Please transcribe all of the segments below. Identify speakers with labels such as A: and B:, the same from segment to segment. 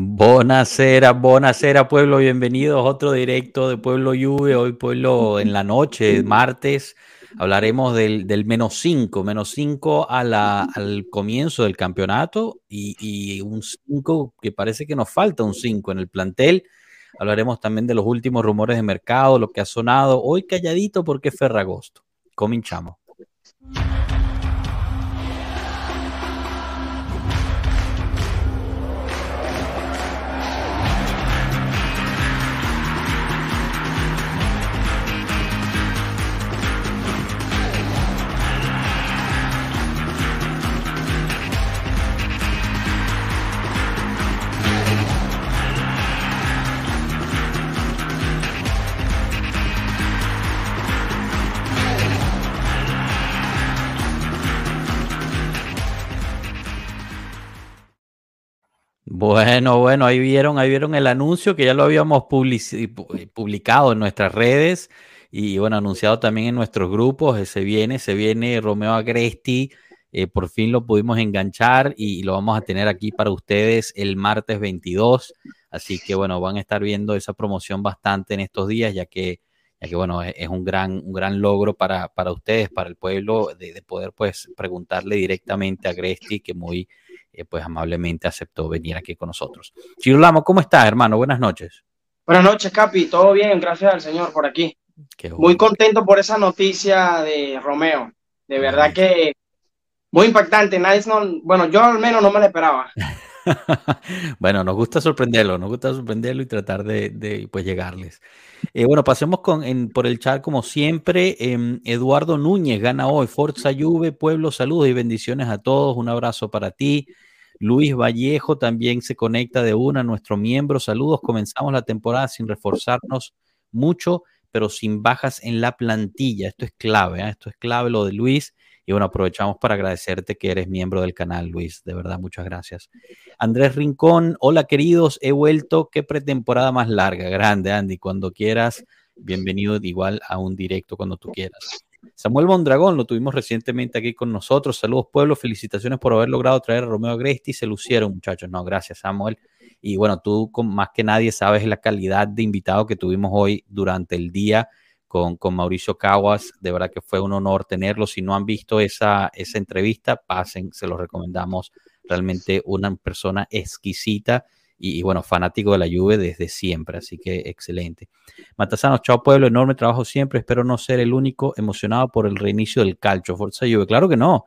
A: Buenasera, buenasera pueblo, bienvenidos a otro directo de Pueblo Juve, hoy pueblo en la noche, martes, hablaremos del, menos 5, menos 5 al comienzo del campeonato y, un 5 que parece que nos falta un 5 en el plantel, hablaremos también de los últimos rumores de mercado, lo que ha sonado, hoy calladito porque es Ferragosto, cominchamos. Bueno, bueno, ahí vieron, ahí vieron el anuncio que ya lo habíamos eh, publicado en nuestras redes y bueno, anunciado también en nuestros grupos. Se viene, se viene Romeo Agresti. Eh, por fin lo pudimos enganchar y, lo vamos a tener aquí para ustedes el martes 22. Así que bueno, van a estar viendo esa promoción bastante en estos días, ya que, ya que bueno, es, un gran, un gran logro para, para ustedes, para el pueblo, de, de poder pues preguntarle directamente a Agresti, que muy eh, pues amablemente aceptó venir aquí con nosotros. Chirulamo, ¿cómo estás, hermano? Buenas noches.
B: Buenas noches, Capi. Todo bien, gracias al Señor por aquí. Muy contento por esa noticia de Romeo. De verdad que muy impactante. Nadie bueno, yo al menos no me la esperaba.
A: bueno, nos gusta sorprenderlo, nos gusta sorprenderlo y tratar de, pues llegarles. Eh, bueno, pasemos con, por el chat como siempre. Em, Eduardo Núñez gana hoy. Forza Juve, pueblo, saludos y bendiciones a todos. Un abrazo para ti. Luis Vallejo también se conecta de una, nuestro miembro. Saludos, comenzamos la temporada sin reforzarnos mucho, pero sin bajas en la plantilla. Esto es clave, ¿eh? esto es clave lo de Luis. Y bueno, aprovechamos para agradecerte que eres miembro del canal, Luis. De verdad, muchas gracias. Andrés Rincón, hola queridos, he vuelto. Qué pretemporada más larga, grande, Andy. Cuando quieras, bienvenido igual a un directo cuando tú quieras. Samuel Mondragón lo tuvimos recientemente aquí con nosotros. Saludos, pueblo. Felicitaciones por haber logrado traer a Romeo Agresti. Se lucieron, muchachos. No, gracias, Samuel. Y bueno, tú más que nadie sabes la calidad de invitado que tuvimos hoy durante el día con, con Mauricio Caguas. De verdad que fue un honor tenerlo. Si no han visto esa, esa entrevista, pasen, se lo recomendamos. Realmente una persona exquisita y, bueno, fanático de la Juve desde siempre, así que excelente. Matasanos, chao pueblo, enorme trabajo siempre, espero no ser el único emocionado por el reinicio del calcio, Forza Juve, claro que no,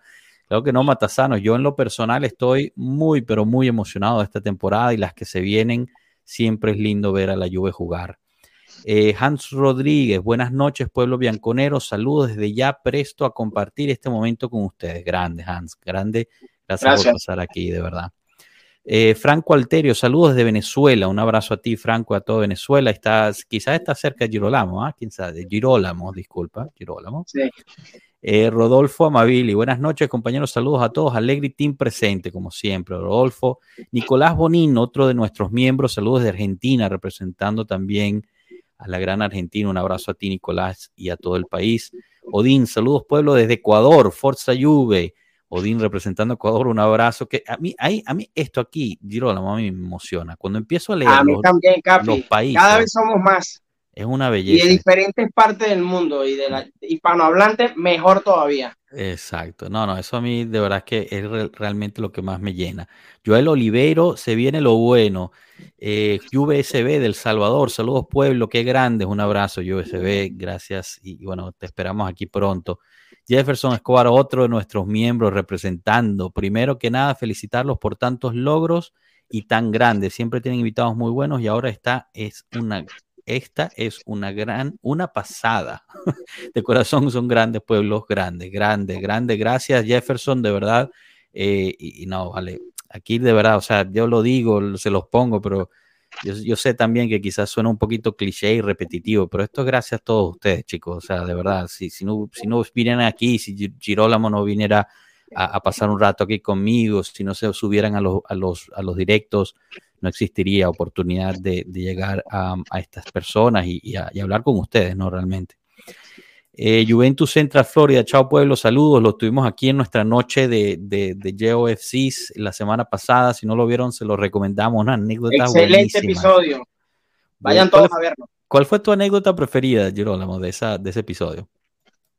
A: claro que no, Matasanos, yo en lo personal estoy muy, pero muy emocionado de esta temporada y las que se vienen, siempre es lindo ver a la Juve jugar. Eh, Hans Rodríguez, buenas noches, pueblo bianconero. Saludos desde ya, presto a compartir este momento con ustedes. Grande, Hans, grande. Gracias, por pasar aquí, de verdad. Eh, Franco Alterio, saludos desde Venezuela. Un abrazo a ti, Franco, a todo Venezuela. Estás, quizás está cerca de Girolamo, ¿ah? ¿Quién sabe? Girolamo, disculpa, Girolamo. Sí. Eh, Rodolfo Amabili, buenas noches, compañeros. Saludos a todos. Alegri Team presente, como siempre. Rodolfo. Nicolás Bonín, otro de nuestros miembros. Saludos de Argentina, representando también a la gran Argentina. Un abrazo a ti, Nicolás, y a todo el país. Odín, saludos, pueblo, desde Ecuador. Forza Juve. Odín representando a Ecuador, un abrazo. Que a mí, a mí esto aquí, Girolamo, a mí me emociona. Cuando empiezo a leer
B: los, países. Cada vez somos más.
A: Es una belleza.
B: Y de diferentes partes del mundo y de la hispanohablante, mejor todavía.
A: Exacto. No, no, eso a mí de verdad es que es realmente lo que más me llena. Joel Oliveiro, se viene lo bueno. Eh, UBSB del Salvador, saludos pueblo, qué grande, un abrazo UBSB, gracias y bueno, te esperamos aquí pronto. Jefferson Escobar, otro de nuestros miembros representando. Primero que nada, felicitarlos por tantos logros y tan grandes. Siempre tienen invitados muy buenos y ahora esta es una, esta es una gran, una pasada. De corazón son grandes pueblos, grandes, grandes, grandes. Gracias Jefferson, de verdad. Eh, y, y no, vale, aquí de verdad, o sea, yo lo digo, se los pongo, pero yo, sé también que quizás suena un poquito cliché y repetitivo, pero esto es gracias a todos ustedes, chicos. O sea, de verdad, si, si, no, si no vinieran aquí, si Girolamo no viniera a, pasar un rato aquí conmigo, si no se subieran a los, a los, a los directos, no existiría oportunidad de, llegar a, estas personas y, hablar con ustedes, ¿no? Realmente. Eh, Juventus Central Florida, chao pueblo, saludos. Lo tuvimos aquí en nuestra noche de, de, de la semana pasada. Si no lo vieron, se lo recomendamos. Una anécdota
B: Excelente episodio. Vayan todos a verlo.
A: ¿Cuál fue tu anécdota preferida, Girolamo, de, esa, de ese episodio?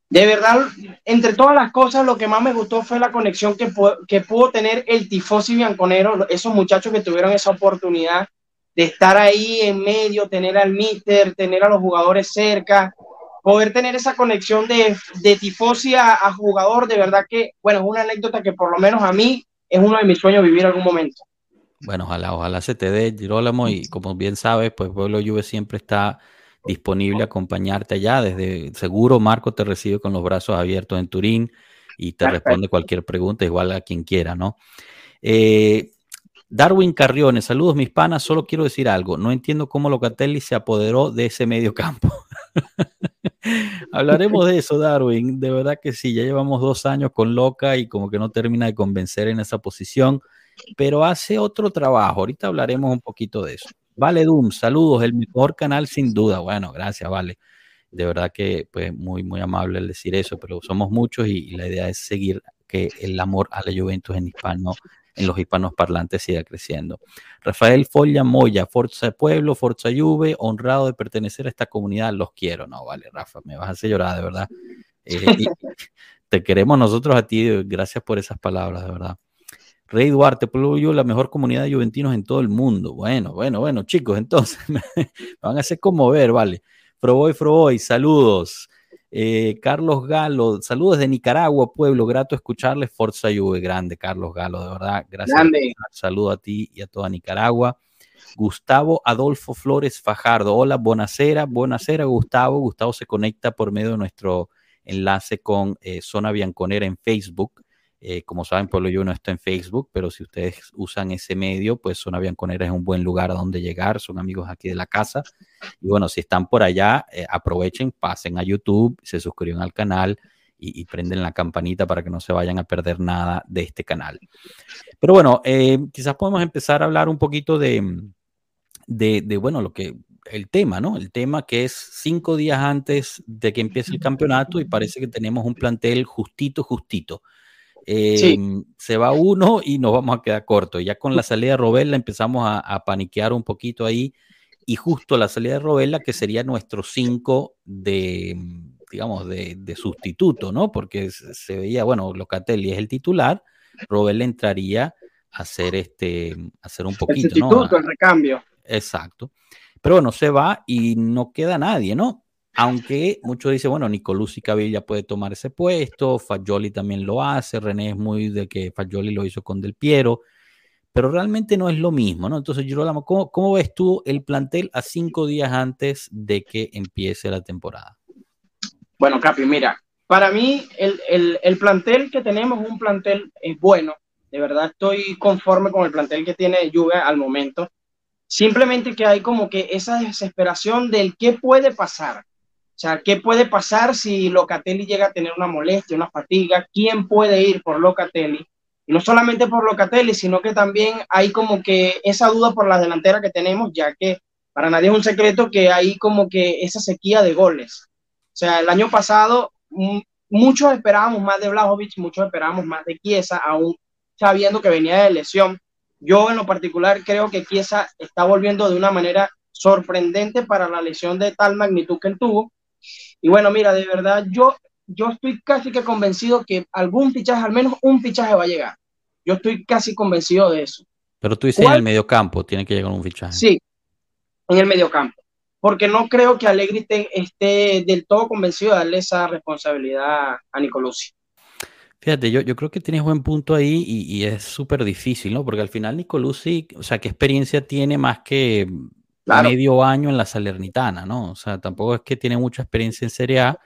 B: De verdad, entre todas las cosas, lo que más me gustó fue la conexión que, que pudo tener el tifosi bianconero, esos muchachos que tuvieron esa oportunidad de estar ahí en medio, tener al míster, tener a los jugadores cerca, poder tener esa conexión de, de tifosi a, jugador, de verdad que, bueno, es una anécdota que por lo menos a mí es uno de mis sueños vivir algún momento.
A: Bueno, ojalá, ojalá se te dé, Girolamo, y como bien sabes, pues Pueblo Juve siempre está disponible a acompañarte allá. Desde seguro Marco te recibe con los brazos abiertos en Turín y te responde cualquier pregunta, igual a quien quiera, ¿no? Eh, Darwin Carriones, saludos mis panas, solo quiero decir algo, no entiendo cómo Locatelli se apoderó de ese medio campo. Hablaremos de eso, Darwin, de verdad que sí, ya llevamos dos años con Loca y como que no termina de convencer en esa posición, pero hace otro trabajo, ahorita hablaremos un poquito de eso. Vale Doom, saludos, el mejor canal sin duda, bueno, gracias, Vale. De verdad que pues muy, muy amable el decir eso, pero somos muchos y, y la idea es seguir que el amor a la Juventus en hispano en los hispanos parlantes siga creciendo. Rafael Folla Moya, Forza Pueblo, Forza Juve, honrado de pertenecer a esta comunidad, los quiero. No, vale, Rafa, me vas a hacer llorar, de verdad. Eh, te queremos nosotros a ti, gracias por esas palabras, de verdad. Rey Duarte, Pueblo yo, la mejor comunidad de juventinos en todo el mundo. Bueno, bueno, bueno, chicos, entonces me, van a hacer conmover, vale. Froboy, Froboy, saludos. Eh, Carlos Galo, saludos de Nicaragua, pueblo, grato escucharles. Forza Juve, grande, Carlos Galo, de verdad. Gracias. Saludo a ti y a toda Nicaragua. Gustavo Adolfo Flores Fajardo. Hola, buenasera, buenasera, Gustavo. Gustavo se conecta por medio de nuestro enlace con eh, Zona Bianconera en Facebook. Eh, como saben, Pueblo Yo no está en Facebook, pero si ustedes usan ese medio, pues Zona Bianconera es un buen lugar a donde llegar, son amigos aquí de la casa. Y bueno, si están por allá, eh, aprovechen, pasen a YouTube, se suscriben al canal y, prenden la campanita para que no se vayan a perder nada de este canal. Pero bueno, eh, quizás podemos empezar a hablar un poquito de, de, de, bueno, lo que el tema, ¿no? El tema que es cinco días antes de que empiece el campeonato y parece que tenemos un plantel justito, justito. Em, se va uno y nos vamos a quedar cortos. Ya con la salida de Robella empezamos a, paniquear un poquito ahí. Y justo la salida de Robella, que sería nuestro 5 de, digamos, de, sustituto, ¿no? Porque se veía, bueno, Locatelli es el titular, Robella entraría a hacer este, a hacer un poquito, el
B: sustituto, el recambio.
A: Exacto. Pero bueno, se va y no queda nadie, ¿no? Aunque muchos dicen, bueno, Nicolussi Cavilla puede tomar ese puesto, Fagioli también lo hace, René es muy de que Fagioli lo hizo con Del Piero, pero realmente no es lo mismo, ¿no? Entonces, Girolamo, ¿cómo, ¿cómo ves tú el plantel a cinco días antes de que empiece la temporada?
B: Bueno, Capi, mira, para mí el, el, el plantel que tenemos es un plantel es bueno, de verdad estoy conforme con el plantel que tiene Juve al momento. Simplemente que hay como que esa desesperación del qué puede pasar. O sea, ¿qué puede pasar si Locatelli llega a tener una molestia, una fatiga? ¿Quién puede ir por Locatelli? Y no solamente por Locatelli, sino que también hay como que esa duda por la delantera que tenemos, ya que para nadie es un secreto que hay como que esa sequía de goles. O sea, el año pasado muchos esperábamos más de Blajovic, muchos esperábamos más de Chiesa, aún sabiendo que venía de lesión. Yo en lo particular creo que Chiesa está volviendo de una manera sorprendente para la lesión de tal magnitud que él tuvo y bueno, mira, de verdad, yo, yo estoy casi que convencido que algún fichaje, al menos un fichaje va a llegar. Yo estoy casi convencido de eso.
A: Pero tú dices en el mediocampo, tiene que llegar un fichaje.
B: Sí, en el mediocampo. Porque no creo que Allegri esté del todo convencido de darle esa responsabilidad a Nicolosi.
A: Fíjate, yo, yo creo que tienes buen punto ahí y, y es súper difícil, ¿no? Porque al final Nicolucci, o sea, ¿qué experiencia tiene más que medio año en la Salernitana, ¿no? O sea, tampoco es que tiene mucha experiencia en Serie A.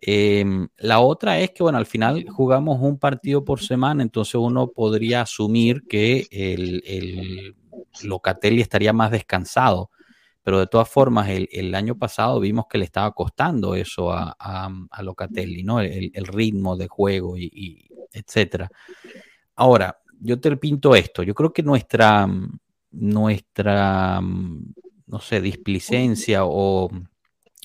A: Em, la otra es que, bueno, al final jugamos un partido por semana, entonces uno podría asumir que el, el Locatelli estaría más descansado, pero de todas formas, el, año pasado vimos que le estaba costando eso a, a, Locatelli, ¿no? El, ritmo de juego y, y, etcétera. Ahora, yo te pinto esto, yo creo que nuestra, nuestra no sé, displicencia o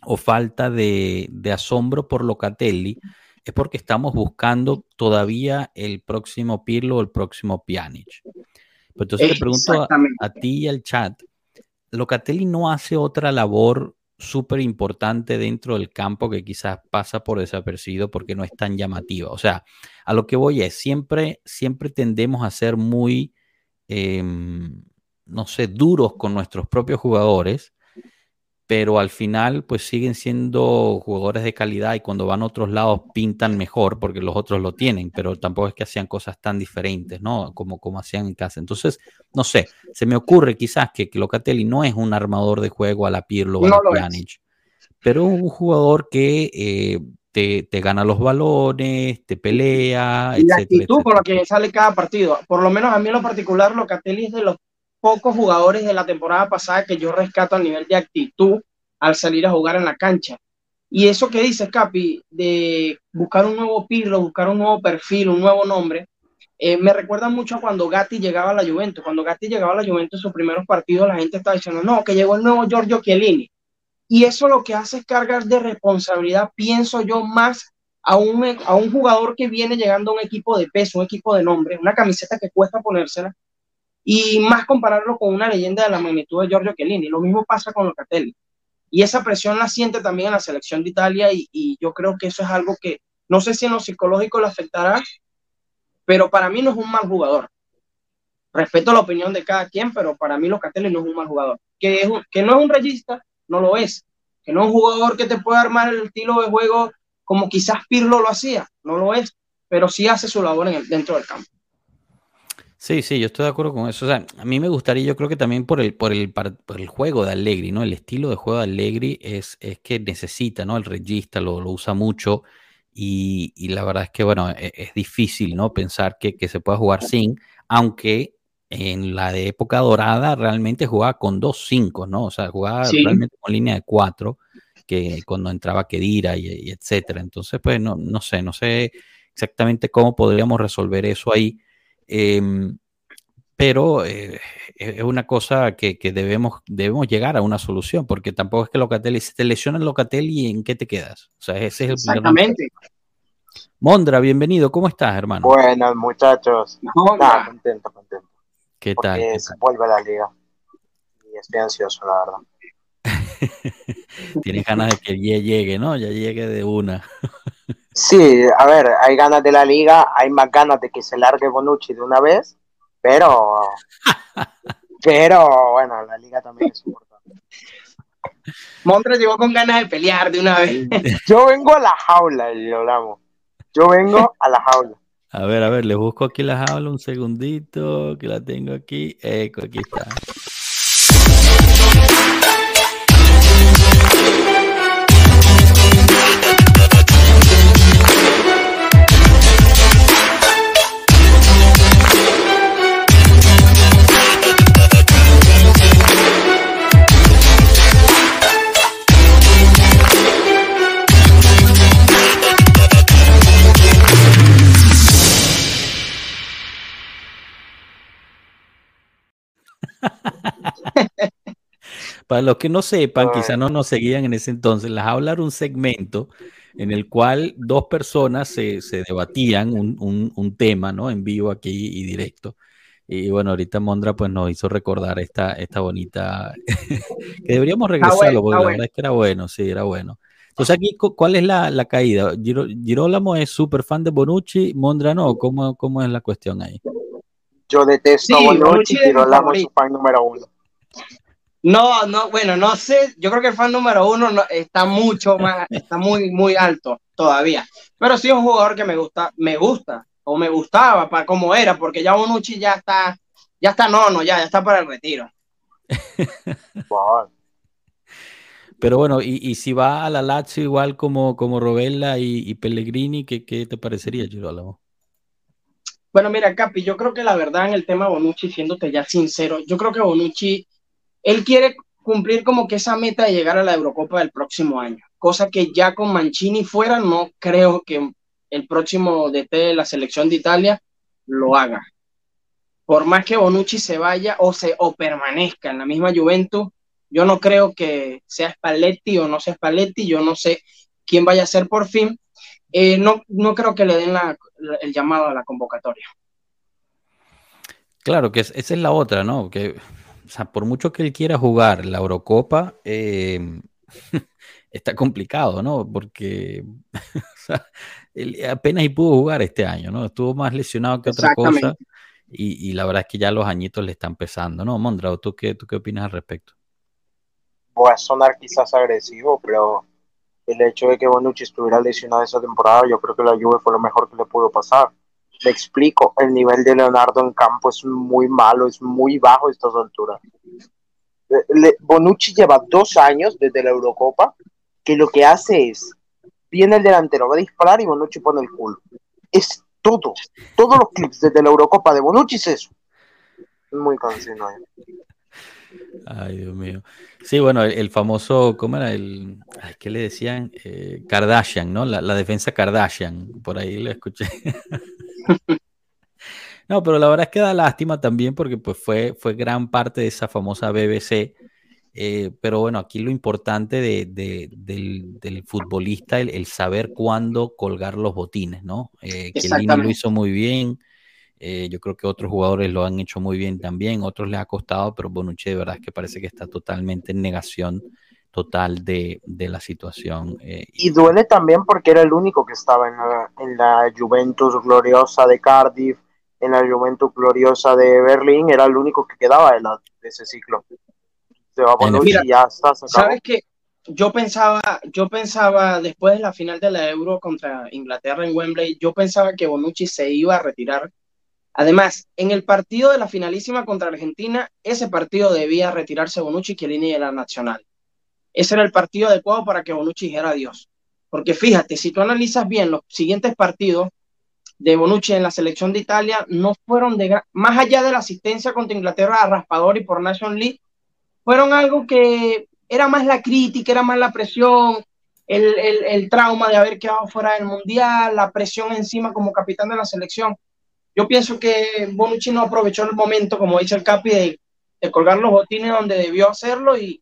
A: o falta de, asombro por Locatelli es porque estamos buscando todavía el próximo Pirlo o el próximo Pjanic. entonces te pregunto a, ti y al chat, Locatelli no hace otra labor súper importante dentro del campo que quizás pasa por desapercibido porque no es tan llamativa. O sea, a lo que voy es, siempre, siempre tendemos a ser muy, em, no sé, duros con nuestros propios jugadores pero al final pues siguen siendo jugadores de calidad y cuando van a otros lados pintan mejor porque los otros lo tienen, pero tampoco es que hacían cosas tan diferentes, ¿no? Como, como hacían en casa. Entonces, no sé, se me ocurre quizás que, Locatelli no es un armador de juego a la Pirlo o a la Pjanic, pero un jugador que eh, te, te, gana los balones, te pelea,
B: y la actitud con la que sale cada partido. Por lo menos a mí en lo particular, Locatelli es de los pocos jugadores de la temporada pasada que yo rescato a nivel de actitud al salir a jugar en la cancha. Y eso que dice Capi, de buscar un nuevo Pirlo, buscar un nuevo perfil, un nuevo nombre, eh, me recuerda mucho a cuando Gatti llegaba a la Juventus. Cuando Gatti llegaba a la Juventus en sus primeros partidos, la gente estaba diciendo, no, que llegó el nuevo Giorgio Chiellini. Y eso lo que hace es cargar de responsabilidad, pienso yo, más a un, a un jugador que viene llegando a un equipo de peso, un equipo de nombre, una camiseta que cuesta ponérsela, y más compararlo con una leyenda de la magnitud de Giorgio Chiellini. Lo mismo pasa con Locatelli. Y esa presión la siente también en la selección de Italia y, yo creo que eso es algo que no sé si en lo psicológico le afectará, pero para mí no es un mal jugador. Respeto la opinión de cada quien, pero para mí Locatelli no es un mal jugador. Que, es que no es un regista, no lo es. Que no es un jugador que te puede armar el estilo de juego como quizás Pirlo lo hacía, no lo es, pero sí hace su labor en el, dentro del campo.
A: Sí, sí, yo estoy de acuerdo con eso. O sea, a mí me gustaría, yo creo que también por el, por el, por el juego de Allegri, ¿no? El estilo de juego de Allegri es, es que necesita, ¿no? El regista lo, lo usa mucho y, y, la verdad es que, bueno, es, es difícil, ¿no? Pensar que, que, se pueda jugar sin, aunque en la de época dorada realmente jugaba con dos cinco, ¿no? O sea, jugaba realmente con línea de cuatro, que cuando entraba Kedira y, y etcétera. Entonces, pues, no, no sé, no sé exactamente cómo podríamos resolver eso ahí Em, pero eh, es una cosa que, debemos, debemos llegar a una solución, porque tampoco es que Locatelli, si te lesiona el Locatelli, ¿en qué te quedas? O sea, ese es el
B: Exactamente.
A: Mondra, bienvenido, ¿cómo estás, hermano?
C: Buenas, muchachos. contento, contento.
A: ¿Qué tal? ¿qué
C: vuelve a la liga. Y estoy ansioso, la verdad.
A: Tienes ganas de que ya llegue, ¿no? Ya llegue de una.
C: Sí, a ver, hay ganas de la liga, hay más ganas de que se largue Bonucci de una vez, pero, pero bueno, la liga también es importante.
B: Montre llegó con ganas de pelear de una vez.
C: Yo vengo a la jaula, yo hablamos. Yo vengo a la jaula.
A: A ver, a ver, le busco aquí la jaula un segundito, que la tengo aquí. Eco, aquí está. Para los que no sepan, quizá no nos seguían en ese entonces, las hablar un segmento en el cual dos personas se, debatían un, tema, ¿no? En vivo aquí y directo. Y bueno, ahorita Mondra pues nos hizo recordar esta, esta bonita, que deberíamos regresarlo, porque la verdad es que era bueno, sí, era bueno. Entonces aquí, ¿cuál es la, caída? Girolamo es súper fan de Bonucci, Mondra no, ¿cómo, cómo es la cuestión ahí?
C: Yo detesto a Bonucci, Girolamo es su fan número uno.
B: No, no, bueno, no sé, yo creo que el fan número uno está mucho más, está muy, muy alto todavía. Pero sí es un jugador que me gusta, me gusta, o me gustaba para cómo era, porque ya Bonucci ya está, ya está nono, ya, ya está para el retiro.
A: Pero bueno, y, si va a la Lazio igual como, como Robella y, Pellegrini, ¿qué, ¿qué, te parecería, Girolamo?
B: Bueno, mira, Capi, yo creo que la verdad en el tema Bonucci, siéndote ya sincero, yo creo que Bonucci él quiere cumplir como que esa meta de llegar a la Eurocopa del próximo año, cosa que ya con Mancini fuera no creo que el próximo DT de la selección de Italia lo haga. Por más que Bonucci se vaya o se o permanezca en la misma Juventus, Yo no creo que sea Spalletti o no sea Spalletti, yo no sé quién vaya a ser por fin. Eh, no, no creo que le den el llamado a la convocatoria.
A: Claro, que esa es la otra, ¿no? Que, o sea, por mucho que él quiera jugar la Eurocopa, eh, está complicado, ¿no? Porque él apenas y pudo jugar este año, ¿no? Estuvo más lesionado que otra cosa. Y, la verdad es que ya los añitos le están pesando, ¿no? Mondrao, ¿tú qué, ¿tú qué opinas al respecto?
C: voy a sonar quizás agresivo, pero el hecho de que Bonucci estuviera lesionado esa temporada, yo creo que la Juve fue lo mejor que le pudo pasar. Le explico, el nivel de Leonardo en campo es muy malo, es muy bajo a estas alturas. Bonucci lleva dos años desde la Eurocopa que lo que hace es, viene el delantero, va a disparar y Bonucci pone el culo. Es todo, todos los clips desde la Eurocopa de Bonucci es eso. Muy cansino. Eh.
A: Ay, Dios mío. Sí, bueno, el, famoso, ¿cómo era? El, ¿Qué le decían? Eh, Kardashian, ¿no? La, defensa Kardashian, por ahí lo escuché. no, pero la verdad es que da lástima también porque pues fue, fue gran parte de esa famosa BBC. Eh, pero bueno, aquí lo importante del, futbolista, el, el, saber cuándo colgar los botines, ¿no? Eh, que lo hizo muy bien. Eh, yo creo que otros jugadores lo han hecho muy bien también, otros les ha costado, pero Bonucci de verdad es que parece que está totalmente en negación total de, la situación.
C: Eh, y duele también porque era el único que estaba en la, Juventus gloriosa de Cardiff, en la Juventus gloriosa de Berlín, era el único que quedaba de, de ese ciclo.
B: Se va a ya está. ¿Sabes qué? Yo pensaba, yo pensaba después de la final de la Euro contra Inglaterra en Wembley, yo pensaba que Bonucci se iba a retirar Además, en el partido de la finalísima contra Argentina, ese partido debía retirarse Bonucci Chiellini de la Nacional. Ese era el partido adecuado para que Bonucci dijera adiós. Porque fíjate, si tú analizas bien los siguientes partidos de Bonucci en la selección de Italia, no fueron de más allá de la asistencia contra Inglaterra a raspador y por Nation League, fueron algo que era más la crítica, era más la presión, el trauma de haber quedado fuera del Mundial, la presión encima como capitán de la selección yo pienso que Bonucci no aprovechó el momento, como dice el Capi, de, colgar los botines donde debió hacerlo y,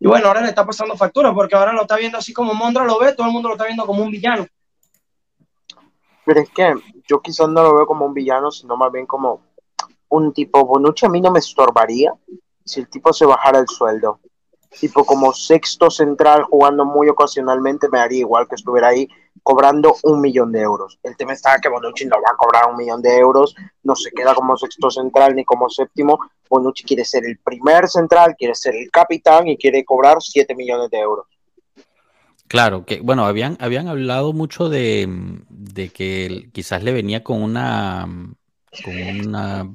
B: bueno, ahora le está pasando factura porque ahora lo está viendo así como Mondra lo ve, todo el mundo lo está viendo como un villano.
C: Pero es que yo quizás no lo veo como un villano, sino más bien como un tipo Bonucci a mí no me estorbaría si el tipo se bajara el sueldo. Tipo como sexto central jugando muy ocasionalmente me haría igual que estuviera ahí cobrando un millón de euros. El tema está que Bonucci no va a cobrar un millón de euros, no se queda como sexto central ni como séptimo. Bonucci quiere ser el primer central, quiere ser el capitán y quiere cobrar 7 millones de euros.
A: Claro, que bueno, habían, habían hablado mucho de, que quizás le venía con una, con una,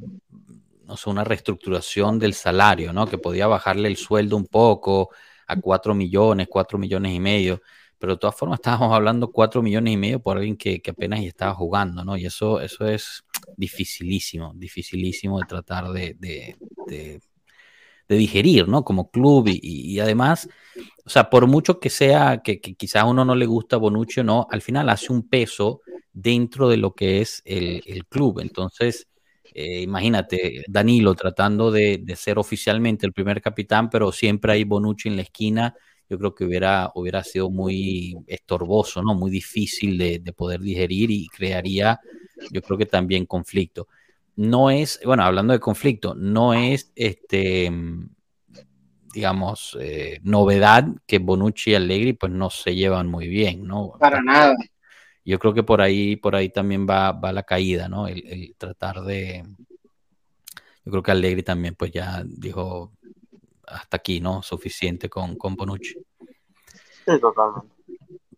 A: no sé, una reestructuración del salario, ¿no? Que podía bajarle el sueldo un poco a 4 millones, 4 millones y medio pero de todas formas estábamos hablando cuatro millones y medio por alguien que, apenas estaba jugando, ¿no? Y eso, eso es dificilísimo, dificilísimo de tratar de, de, digerir, ¿no? Como club y, además, o sea, por mucho que sea que, quizás a uno no le gusta Bonucci o no, al final hace un peso dentro de lo que es el, club. Entonces, eh, imagínate, Danilo tratando de, de, ser oficialmente el primer capitán, pero siempre hay Bonucci en la esquina yo creo que hubiera, hubiera sido muy estorboso, ¿no? Muy difícil de, poder digerir y crearía, yo creo que también conflicto. No es, bueno, hablando de conflicto, no es, este, digamos, eh, novedad que Bonucci y Allegri pues no se llevan muy bien, ¿no?
B: Para nada.
A: Yo creo que por ahí, por ahí también va, va la caída, ¿no? El, el tratar de, yo creo que Allegri también pues ya dijo, hasta aquí, ¿no? Suficiente con, con Bonucci.
C: Sí, totalmente.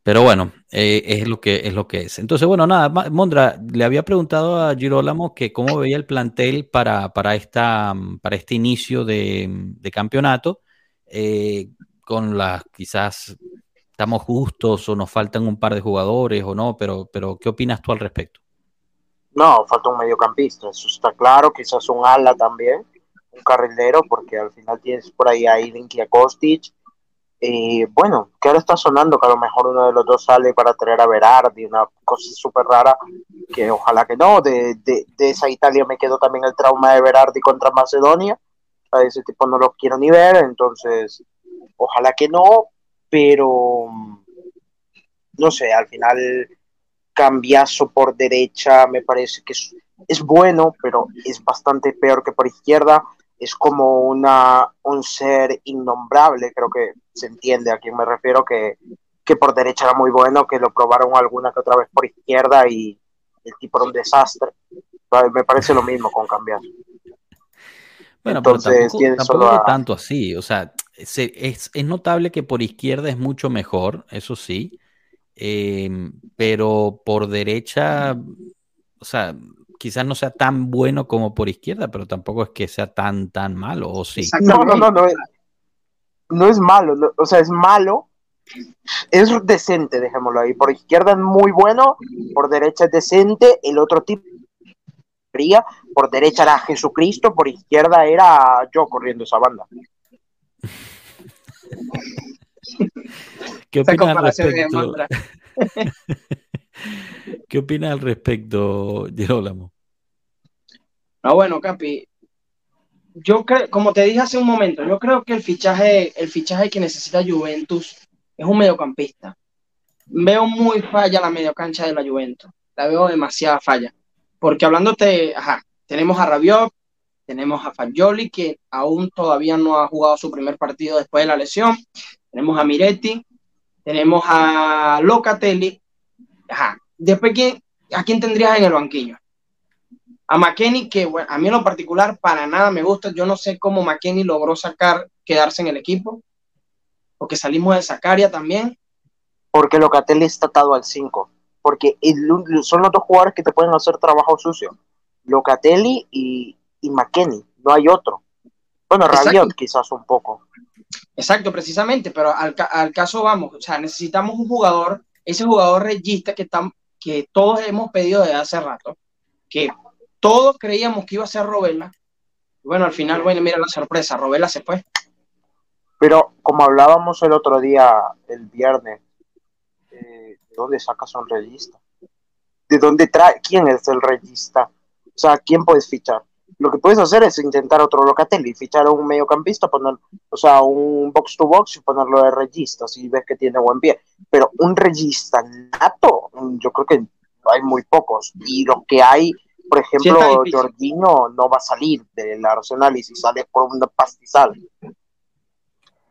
A: Pero bueno, eh, es lo que es lo que es. Entonces, bueno, nada, Mondra, le había preguntado a Girolamo que cómo veía el plantel para, para, esta, para este inicio de, campeonato, eh, con las quizás estamos justos o nos faltan un par de jugadores o no, pero, pero ¿qué opinas tú al respecto?
C: No, falta un mediocampista, eso está claro, quizás un ala también un carrilero, porque al final tienes por ahí a Ilink y a Kostic. Y bueno, que ahora está sonando que a lo mejor uno de los dos sale para traer a Berardi, una cosa súper rara, que ojalá que no. De, de, esa Italia me quedó también el trauma de Berardi contra Macedonia, a ese tipo no lo quiero ni ver, entonces ojalá que no, pero no sé, al final cambiazo por derecha me parece que es bueno, pero es bastante peor que por izquierda. Es como una, un ser innombrable, creo que se entiende a quién me refiero, que, que por derecha era muy bueno, que lo probaron alguna que otra vez por izquierda y el tipo era un desastre. Me parece lo mismo con cambiar.
A: Bueno, Entonces, pero tampoco, tanto así. O sea, es, es, notable que por izquierda es mucho mejor, eso sí. Em, pero por derecha, o sea, quizás no sea tan bueno como por izquierda, pero tampoco es que sea tan, tan malo, ¿o sí?
C: No, no, no, no es, no es malo, o sea, es malo, es decente, dejémoslo ahí. Por izquierda es muy bueno, por derecha es decente, el otro tipo por derecha era Jesucristo, por izquierda era yo corriendo esa banda.
A: ¿Qué opinas respecto? ¿Qué opinas al respecto, Girolamo?
B: No, bueno, Capi, yo creo, como te dije hace un momento, yo creo que el fichaje, el fichaje que necesita Juventus es un mediocampista. Veo muy falla la mediocancha de la Juventus. La veo demasiada falla. Porque hablándote, ajá, tenemos a Rabiot, tenemos a Fagioli, que aún todavía no ha jugado su primer partido después de la lesión. Tenemos a Miretti, tenemos a Locatelli. Ajá. Después, ¿a quién tendrías en el banquillo? A McKenny, que a mí en lo particular para nada me gusta. Yo no sé cómo McKenny logró sacar, quedarse en el equipo. Porque salimos de Zacaria también.
C: Porque Locatelli está atado al 5. Porque son los dos jugadores que te pueden hacer trabajo sucio. Locatelli y, y McKenny. No hay otro. Bueno, Rabiot quizás un poco.
B: Exacto, precisamente, pero al, caso vamos, o sea, necesitamos un jugador, ese jugador regista que, que todos hemos pedido desde hace rato, que todos creíamos que iba a ser Robela. Bueno, al final, bueno, mira la sorpresa, Robela se fue.
C: Pero como hablábamos el otro día, el viernes, eh, ¿de dónde sacas un regista? ¿De dónde trae? ¿Quién es el regista? O sea, ¿quién puedes fichar? Lo que puedes hacer es intentar otro Locatelli, fichar a un mediocampista, poner, o sea, un box to box y ponerlo de regista si ves que tiene buen pie. Pero un regista nato, yo creo que hay muy pocos. Y lo que hay, por ejemplo, Jorginho no va a salir del Arsenal y si sale por un pastizal.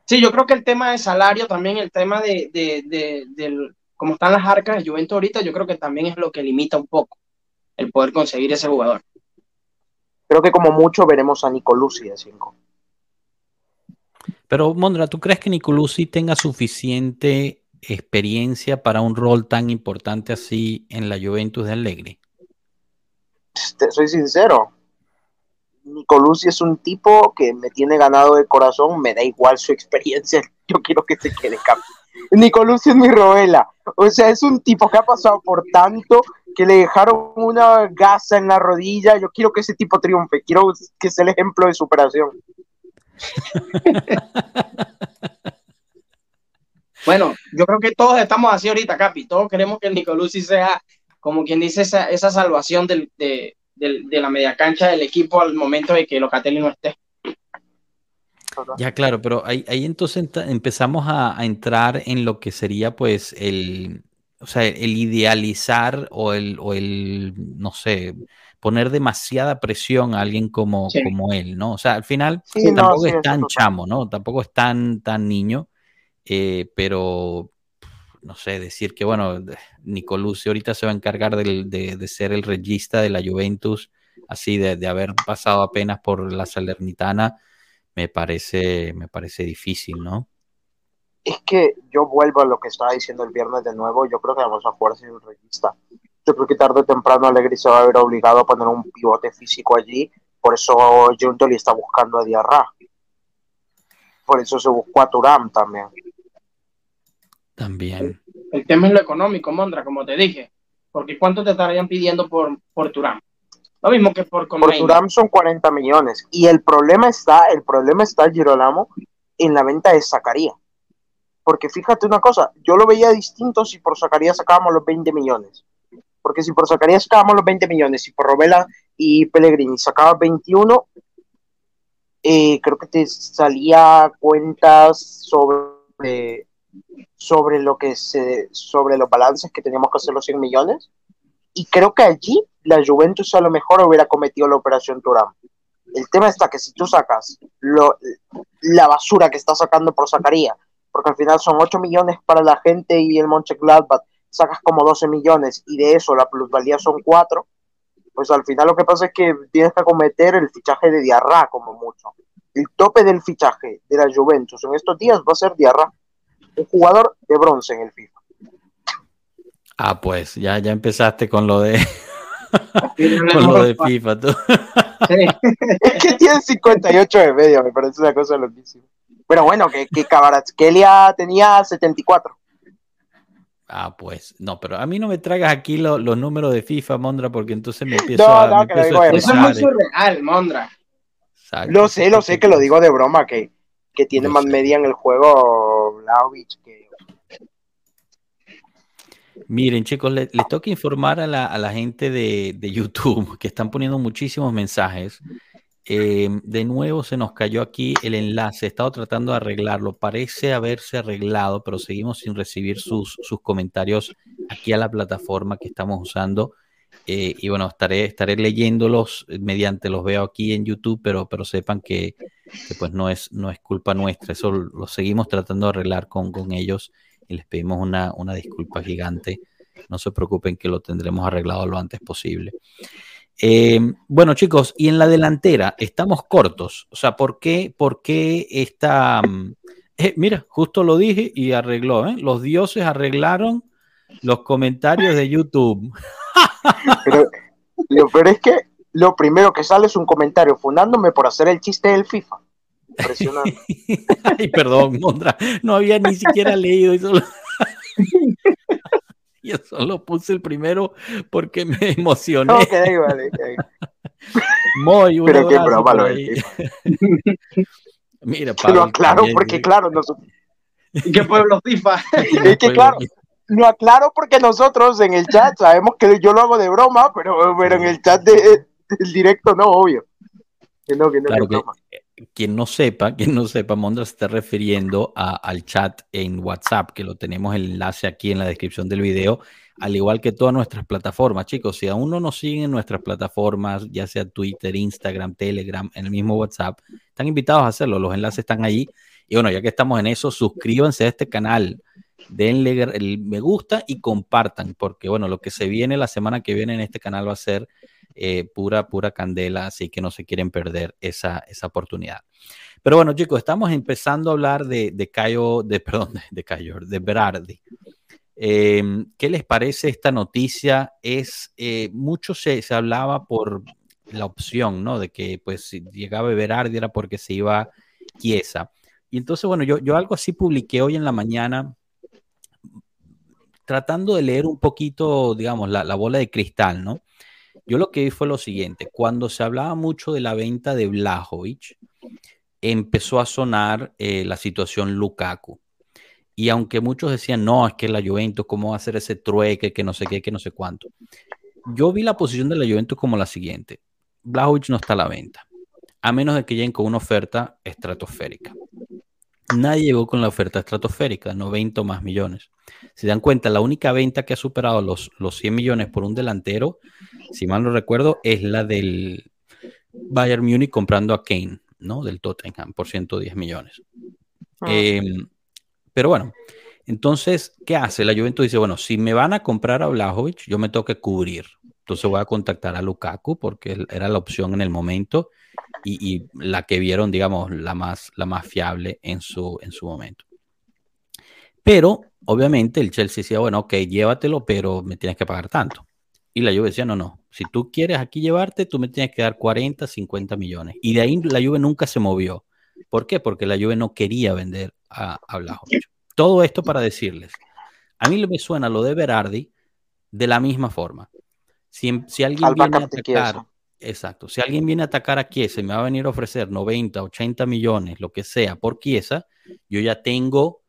B: Sí, yo creo que el tema de salario, también el tema de, de, de, de cómo están las arcas de Juventus ahorita, yo creo que también es lo que limita un poco el poder conseguir ese jugador.
C: Creo que como mucho veremos a Nicolucci de 5.
A: Pero Mondra, ¿tú crees que Nicolucci tenga suficiente experiencia para un rol tan importante así en la Juventus de Allegri?
C: Te soy sincero. Nicolucci es un tipo que me tiene ganado de corazón, me da igual su experiencia, yo quiero que se quede campeón. Nicolucci es mi Roela. O sea, es un tipo que ha pasado por tanto que le dejaron una gasa en la rodilla. Yo quiero que ese tipo triunfe. Quiero que sea el ejemplo de superación.
B: bueno, yo creo que todos estamos así ahorita, Capi. Todos queremos que el Nicolucci sea, como quien dice, esa, esa salvación de, de, la media cancha del equipo al momento de que Locatelli no esté.
A: Ya, claro, pero ahí, ahí entonces empezamos a, entrar en lo que sería pues el, o sea, el idealizar o el, o el, no sé, poner demasiada presión a alguien como, como él, ¿no? O sea, al final tampoco es tan chamo, ¿no? Tampoco es tan, tan niño, eh, pero no sé, decir que, bueno, Nicolucci ahorita se va a encargar de, de, ser el regista de la Juventus, así de, de haber pasado apenas por la Salernitana me parece, me parece difícil, ¿no?
C: Es que yo vuelvo a lo que estaba diciendo el viernes de nuevo, yo creo que vamos a jugar sin un regista. Yo creo que tarde o temprano Alegri se va a ver obligado a poner un pivote físico allí, por eso le está buscando a Diarra. Por eso se buscó a Turam también.
A: También.
B: El, tema es lo económico, Mondra, como te dije. Porque ¿cuánto te estarían pidiendo por, por Turam? Lo mismo que por
C: Por Turam son 40 millones. Y el problema está, el problema está, Girolamo, en la venta de Zacarías. Porque fíjate una cosa, yo lo veía distinto si por Zacarías sacábamos los 20 millones. Porque si por Zacarías sacábamos los 20 millones, y por Robela y Pellegrini sacaba 21, eh, creo que te salía cuentas sobre, sobre lo que se, sobre los balances que teníamos que hacer los 100 millones. Y creo que allí la Juventus a lo mejor hubiera cometido la operación Turán. El tema está que si tú sacas lo, la basura que está sacando por sacaría, porque al final son 8 millones para la gente y el Mönchengladbach sacas como 12 millones y de eso la plusvalía son 4, pues al final lo que pasa es que tienes que acometer el fichaje de Diarra como mucho. El tope del fichaje de la Juventus en estos días va a ser Diarra, un jugador de bronce en el FIFA.
A: Ah, pues ya, ya empezaste con lo de con lo de FIFA. Tú.
C: es que tiene 58 de media, me parece una cosa loquísima. Pero bueno, que, que tenía 74.
A: Ah, pues, no, pero a mí no me tragas aquí los números de FIFA, Mondra, porque entonces me empiezo a. No, que
B: Eso es muy surreal, Mondra.
C: lo sé, lo sé que lo digo de broma, que, que tiene más media en el juego Vlaovic que.
A: Miren, chicos, les, que informar a la, gente de, YouTube que están poniendo muchísimos mensajes eh, de nuevo se nos cayó aquí el enlace. He estado tratando de arreglarlo. Parece haberse arreglado, pero seguimos sin recibir sus, comentarios aquí a la plataforma que estamos usando. Eh, y bueno, estaré, estaré leyéndolos mediante los veo aquí en YouTube, pero, sepan que, pues no es, culpa nuestra. Eso lo seguimos tratando de arreglar con ellos y les pedimos una, una disculpa gigante. No se preocupen que lo tendremos arreglado lo antes posible. Eh, bueno, chicos, y en la delantera estamos cortos. O sea, ¿por qué, por qué esta... Mm, eh, mira, justo lo dije y arregló. ¿eh? Los dioses arreglaron los comentarios de YouTube.
C: Pero peor es que lo primero que sale es un comentario fundándome por hacer el chiste del FIFA. Impresionante.
A: Ay, perdón, Mondra, no había ni siquiera leído eso. Yo solo puse el primero porque me emocioné. Ok, vale, Muy Pero qué broma lo
C: Mira, Pablo, lo aclaro porque, claro, nosotros.
B: ¿Qué pueblo FIFA?
C: es que, claro, lo aclaro porque nosotros en el chat sabemos que yo lo hago de broma, pero, pero en el chat de, del directo no, obvio. Que no, que no, claro que,
A: quien no sepa, quien no sepa, Mondra se está refiriendo al chat en WhatsApp, que lo tenemos el enlace aquí en la descripción del video, al igual que todas nuestras plataformas. Chicos, si aún no nos siguen en nuestras plataformas, ya sea Twitter, Instagram, Telegram, en el mismo WhatsApp, están invitados a hacerlo. Los enlaces están allí. Y bueno, ya que estamos en eso, suscríbanse a este canal, denle el me gusta y compartan, porque bueno, lo que se viene la semana que viene en este canal va a ser eh, pura, pura candela, así que no se quieren perder esa, esa oportunidad. Pero bueno, chicos, estamos empezando a hablar de, de Cayo, de, perdón, de, Cayo, de Berardi. Em, ¿Qué les parece esta noticia? Es, eh, mucho se, se, hablaba por la opción, ¿no? De que pues si llegaba Berardi era porque se iba Chiesa. Y entonces, bueno, yo, yo algo así publiqué hoy en la mañana, tratando de leer un poquito, digamos, la, la bola de cristal, ¿no? Yo lo que vi fue lo siguiente, cuando se hablaba mucho de la venta de Blajovic, empezó a sonar eh, la situación Lukaku. Y aunque muchos decían, no, es que la Juventus, ¿cómo va a hacer ese trueque, que no sé qué, que no sé cuánto? Yo vi la posición de la Juventus como la siguiente. Blajovic no está a la venta, a menos de que lleguen con una oferta estratosférica. Nadie llegó con la oferta estratosférica, 90 más millones. Si dan cuenta, la única venta que ha superado los, los 100 millones por un delantero, si mal no recuerdo, es la del Bayern Munich comprando a Kane, ¿no? Del Tottenham por 110 millones. Ah. Em, pero bueno, entonces, ¿qué hace? La Juventus dice, bueno, si me van a comprar a Blajovic, yo me tengo que cubrir. Entonces voy a contactar a Lukaku porque era la opción en el momento y, y, la que vieron, digamos, la más, la más fiable en su, en su momento. Pero, obviamente, el Chelsea decía, bueno, ok, llévatelo, pero me tienes que pagar tanto. Y la Juve decía, no, no, si tú quieres aquí llevarte, tú me tienes que dar 40, 50 millones. Y de ahí la Juve nunca se movió. ¿Por qué? Porque la Juve no quería vender a, a Todo esto para decirles, a mí me suena lo de Berardi de la misma forma. Si, alguien viene a atacar, exacto, si alguien viene a atacar a Chiesa y me va a venir a ofrecer 90, 80 millones, lo que sea, por Chiesa, yo ya tengo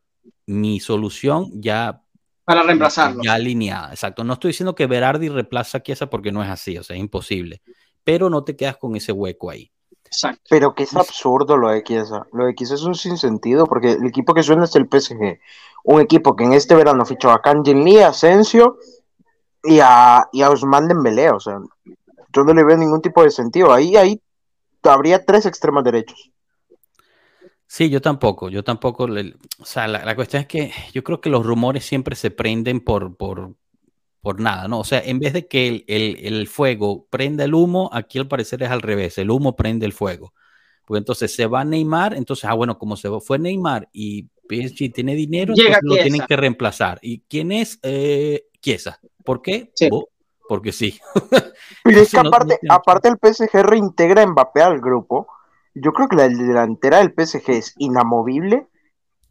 A: mi solución ya
B: para reemplazarlo.
A: Ya alineada, exacto. No estoy diciendo que Berardi reemplaza a Chiesa porque no es así, o sea, es imposible. Pero no te quedas con ese hueco ahí.
C: Pero que es absurdo lo de Chiesa. Lo de Chiesa es un sinsentido porque el equipo que suena es el PSG. Un equipo que en este verano fichó a Kanjin Lee, a Asensio y a, y a Usman Dembélé. O sea, yo no le veo ningún tipo de sentido. Ahí, ahí habría tres extremos derechos.
A: Sí, yo tampoco, yo tampoco. o sea, la, cuestión es que yo creo que los rumores siempre se prenden por, por, por nada, ¿no? O sea, en vez de que el, fuego prenda el humo, aquí al parecer es al revés, el humo prende el fuego. Porque entonces se va Neymar, entonces, ah, bueno, como se fue Neymar y PSG tiene dinero, entonces lo tienen que reemplazar. ¿Y quién es? Eh, Chiesa. ¿Por qué? porque sí.
C: Pero es que aparte, aparte el PSG reintegra a Mbappé al grupo. Yo creo que la delantera del PSG es inamovible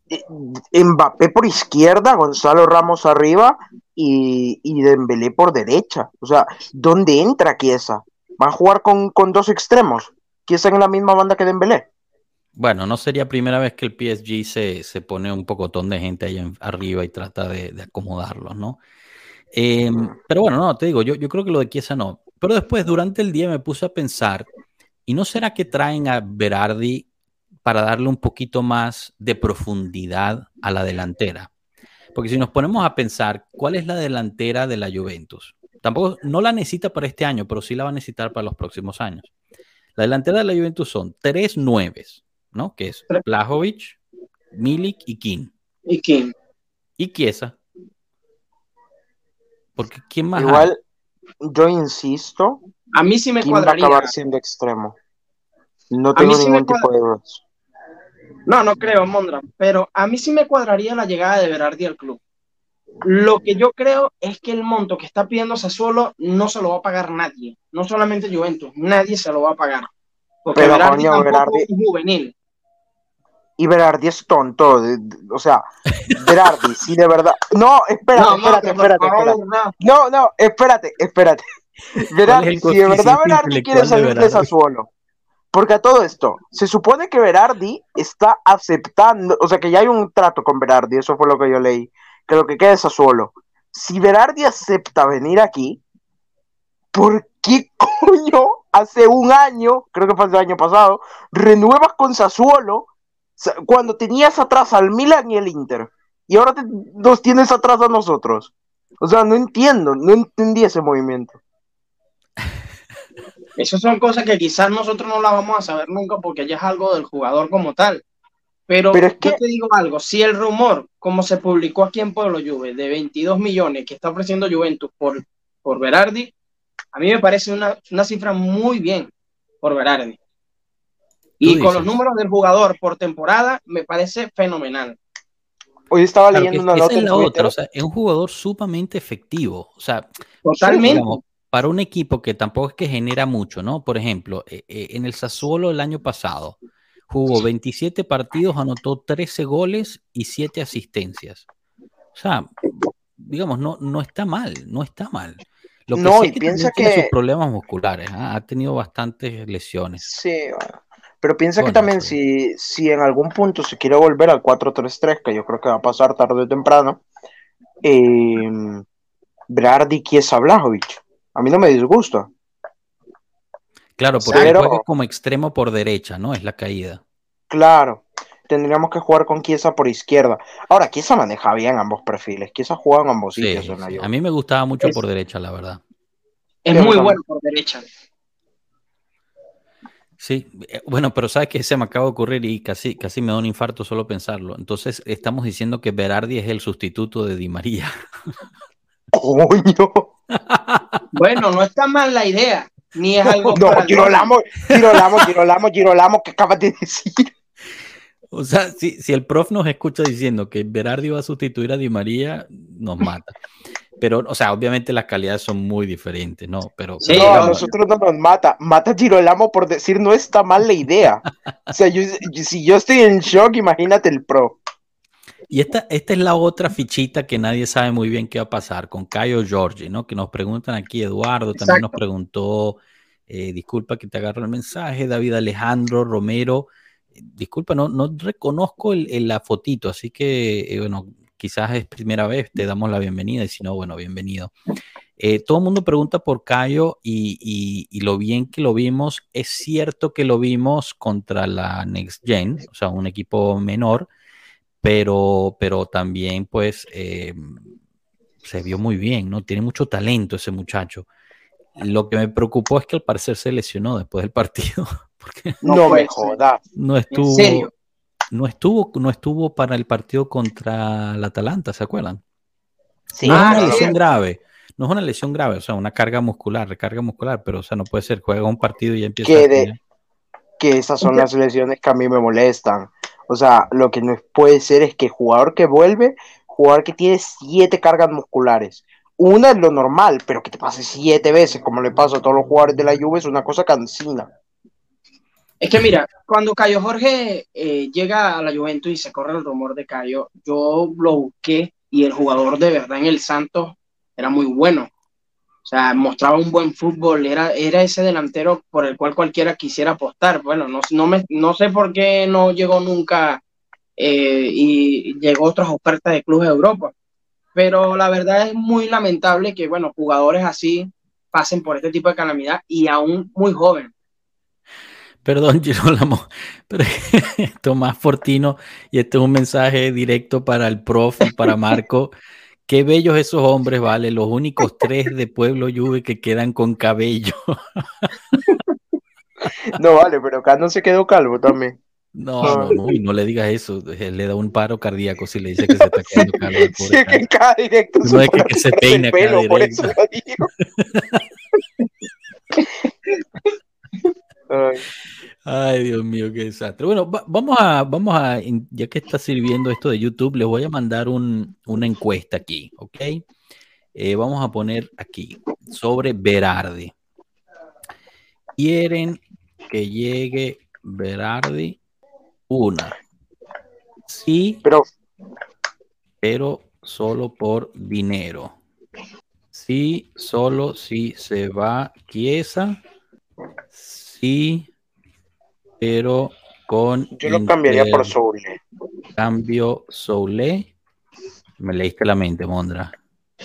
C: eh, Mbappé por izquierda, Gonzalo Ramos arriba y, y Dembélé por derecha. O sea, ¿dónde entra Chiesa? ¿Va a jugar con, dos extremos? ¿Chiesa en la misma banda que Dembélé?
A: Bueno, no sería primera vez que el PSG se, se pone un pocotón de gente ahí arriba y trata de, de acomodarlos, ¿no? Eh, pero bueno, no, te digo, yo, yo creo que lo de Chiesa no. Pero después, durante el día, me puse a pensar, ¿y no será que traen a Berardi para darle un poquito más de profundidad a la delantera. Porque si nos ponemos a pensar, ¿cuál es la delantera de la Juventus? Tampoco, no la necesita para este año, pero sí la va a necesitar para los próximos años. La delantera de la Juventus son tres nueves, ¿no? Que es Plajovic, Milik y King.
B: Y King.
A: Y Chiesa. Porque ¿quién más?
C: Igual, yo insisto.
B: A mí sí me cuadraría.
C: va a acabar siendo extremo. No tengo ningún tipo de dudas.
B: No, no creo, Mondra, pero a mí sí me cuadraría la llegada de Berardi al club. Lo que yo creo es que el monto que está pidiendo Sassuolo no se lo va a pagar nadie, no solamente Juventus, nadie se lo va a pagar. Porque pero, Berardi tampoco es juvenil.
C: Y Berardi es tonto, o sea, Berardi, sí, de verdad. No, espérate, espérate, espérate, espérate. No, no, espérate, espérate. Berardi, si de verdad Berardi quiere salir de Sassuolo, porque a todo esto, se supone que Berardi está aceptando, o sea, que ya hay un trato con Berardi, eso fue lo que yo leí, que lo que queda es a suelo. Si Berardi acepta venir aquí, ¿por qué coño hace un año, creo que fue el año pasado, renuevas con Sassuolo cuando tenías atrás al Milan y el Inter? Y ahora nos tienes atrás a nosotros. O sea, no entiendo, no entendí ese movimiento.
B: Esas son cosas que quizás nosotros no las vamos a saber nunca porque ya es algo del jugador como tal. Pero, Pero es que... yo te digo algo, si el rumor, como se publicó aquí en Pueblo Juve, de 22 millones que está ofreciendo Juventus por, por Berardi, a mí me parece una, cifra muy bien por Berardi. Y con los números del jugador por temporada, me parece fenomenal.
C: Hoy estaba leyendo una nota.
A: Es, la otra, o sea, es un jugador sumamente efectivo. O sea,
B: totalmente
A: para un equipo que tampoco es que genera mucho, ¿no? Por ejemplo, eh, eh, en el Sassuolo el año pasado jugó 27 partidos, anotó 13 goles y 7 asistencias. O sea, digamos, no, no está mal, no está mal. Lo que no, y piensa que tiene sus problemas musculares, ¿ah? ha tenido bastantes lesiones.
C: Sí, pero piensa que también si, si en algún punto se quiere volver al 4-3-3, que yo creo que va a pasar tarde o temprano, eh, Brardi Kiesa Blajovic a mí no me disgusta.
A: Claro, porque juega como extremo por derecha, ¿no? Es la caída.
C: Claro, tendríamos que jugar con Chiesa por izquierda. Ahora, Chiesa maneja bien ambos perfiles. Chiesa juega en ambos sitios.
A: A mí me gustaba mucho por derecha, la verdad.
B: Es muy bueno por derecha.
A: Sí, eh, bueno, pero sabes que se me acaba de ocurrir y casi, casi me da un infarto solo pensarlo. Entonces, estamos diciendo que Berardi es el sustituto de Di María.
C: ¡Coño!
B: Bueno, no está mal la idea, ni es algo.
C: No, Girolamo, Girolamo, Girolamo, Girolamo, ¿qué acabas de decir?
A: O sea, si, si, el prof nos escucha diciendo que Berardi va a sustituir a Di María, nos mata. Pero, o sea, obviamente las calidades son muy diferentes, ¿no? Pero,
C: sí, no, a nosotros no nos mata. Mata a Girolamo por decir no está mal la idea. O sea, si yo estoy en shock, imagínate el pro.
A: Y esta, esta es la otra fichita que nadie sabe muy bien qué va a pasar con Cayo Giorgi, ¿no? Que nos preguntan aquí, Eduardo también nos preguntó, eh, disculpa que te agarro el mensaje, David Alejandro Romero, eh, disculpa, no, no reconozco el, la fotito, así que, eh, bueno, quizás es primera vez, te damos la bienvenida y si no, bueno, bienvenido. Eh, todo el mundo pregunta por Cayo y, lo bien que lo vimos. Es cierto que lo vimos contra la Next Gen, o sea, un equipo menor, pero, pero también pues eh, se vio muy bien, ¿no? Tiene mucho talento ese muchacho. Lo que me preocupó es que al parecer se lesionó después del partido. Porque
C: no me jodas.
A: No estuvo, no estuvo, no estuvo para el partido contra la Atalanta, ¿se acuerdan? Sí, no es una lesión grave, no es una lesión grave, o sea, una carga muscular, recarga muscular, pero o sea, no puede ser, juega un partido y ya empieza
C: que, que esas son las lesiones que a mí me molestan. O sea, lo que no puede ser es que jugador que vuelve, jugador que tiene siete cargas musculares. Una es lo normal, pero que te pase siete veces, como le pasa a todos los jugadores de la Juve, es una cosa cansina.
B: Es que mira, cuando Cayo Jorge eh, llega a la Juventus y se corre el rumor de Cayo, yo lo busqué y el jugador de verdad en el Santos era muy bueno. O sea, mostraba un buen fútbol, era, era ese delantero por el cual cualquiera quisiera apostar. Bueno, no, no, me, no sé por qué no llegó nunca eh, y llegó otras ofertas de clubes de Europa. Pero la verdad es muy lamentable que, bueno, jugadores así pasen por este tipo de calamidad y aún muy joven.
A: Perdón, Girolamo, pero Tomás Fortino, y este es un mensaje directo para el prof y para Marco. Qué bellos esos hombres, vale, los únicos tres de Pueblo Juve que quedan con cabello.
C: No, vale, pero acá no se quedó calvo también.
A: No, no, no, no le digas eso, le da un paro cardíaco si le dice que se está quedando calvo.
C: Sí, que cada directo
A: no es que, se peina pelo, cada directo. Por eso lo digo. Ay. Ay, Dios mío, qué desastre. Bueno, vamos a, vamos a, ya que está sirviendo esto de YouTube, les voy a mandar una encuesta aquí, ¿ok? Eh, vamos a poner aquí sobre Berardi. ¿Quieren que llegue Berardi? Una. Sí,
C: pero,
A: pero solo por dinero. Sí, solo si se va Chiesa. Sí pero con.
C: Yo lo cambiaría por Soule.
A: Cambio Soule. Me leíste la mente, Mondra.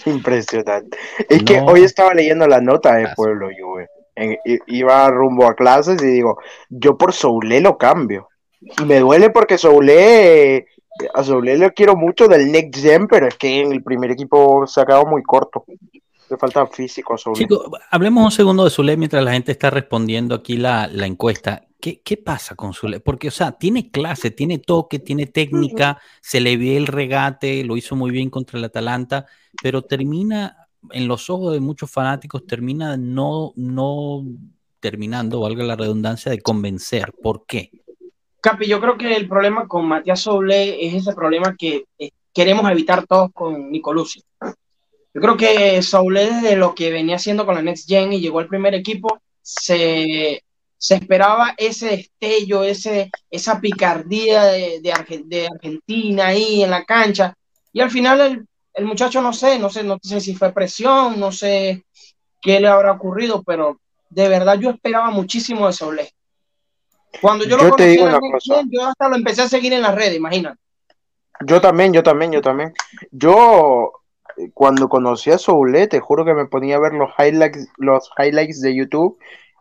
C: Impresionante. Es que hoy estaba leyendo la nota de Pueblo Juve. iba rumbo a clases y digo, yo por Soule lo cambio. Y me duele porque Soule, a Soule lo quiero mucho del Next Gen, pero es que en el primer equipo se ha quedado muy corto. Le falta físico a Soule.
A: Chicos, hablemos un segundo de Soule mientras la gente está respondiendo aquí la, la encuesta. ¿Qué, pasa con su... Porque, o sea, tiene clase, tiene toque, tiene técnica, se le ve el regate, lo hizo muy bien contra el Atalanta, pero termina, en los ojos de muchos fanáticos, termina no, no terminando, valga la redundancia, de convencer. ¿Por qué?
B: Capi, yo creo que el problema con Matías Soule es ese problema que eh, queremos evitar todos con Nicolucci. Yo creo que Soule, desde lo que venía haciendo con la Next Gen y llegó al primer equipo, se se esperaba ese destello, ese, esa picardía de, de, Argentina ahí en la cancha. Y al final el, muchacho no sé, no sé, no sé si fue presión, no sé qué le habrá ocurrido, pero de verdad yo esperaba muchísimo de Soule. Cuando yo, lo conocí, yo hasta lo empecé a seguir en las redes, imagínate.
C: Yo también, yo también, yo también. Yo cuando conocí a Soule, te juro que me ponía a ver los highlights, los highlights de YouTube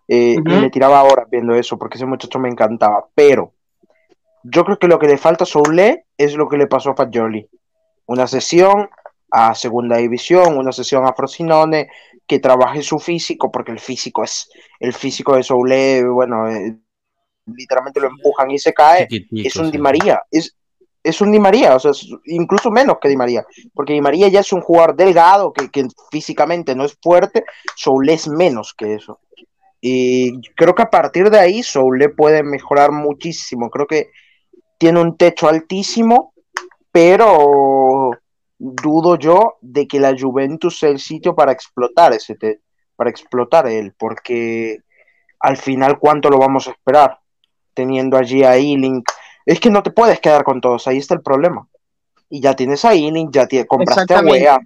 C: eh, y me tiraba horas viendo eso porque ese muchacho me encantaba. Pero yo creo que lo que le falta a Soule es lo que le pasó a Fagioli. Una sesión a segunda división, una sesión a Frosinone, que trabaje su físico, porque el físico es, el físico de Soule, bueno, eh, literalmente lo empujan y se cae. Es un Di María, es, es un Di María, o sea, incluso menos que Di María, porque Di María ya es un jugador delgado que, que físicamente no es fuerte, Soule es menos que eso. Y creo que a partir de ahí Soule puede mejorar muchísimo. Creo que tiene un techo altísimo, pero dudo yo de que la Juventus sea el sitio para explotar ese techo, para explotar él, porque al final cuánto lo vamos a esperar teniendo allí a Ealing. Es que no te puedes quedar con todos, ahí está el problema. Y ya tienes a Ealing, ya te, compraste a Wea.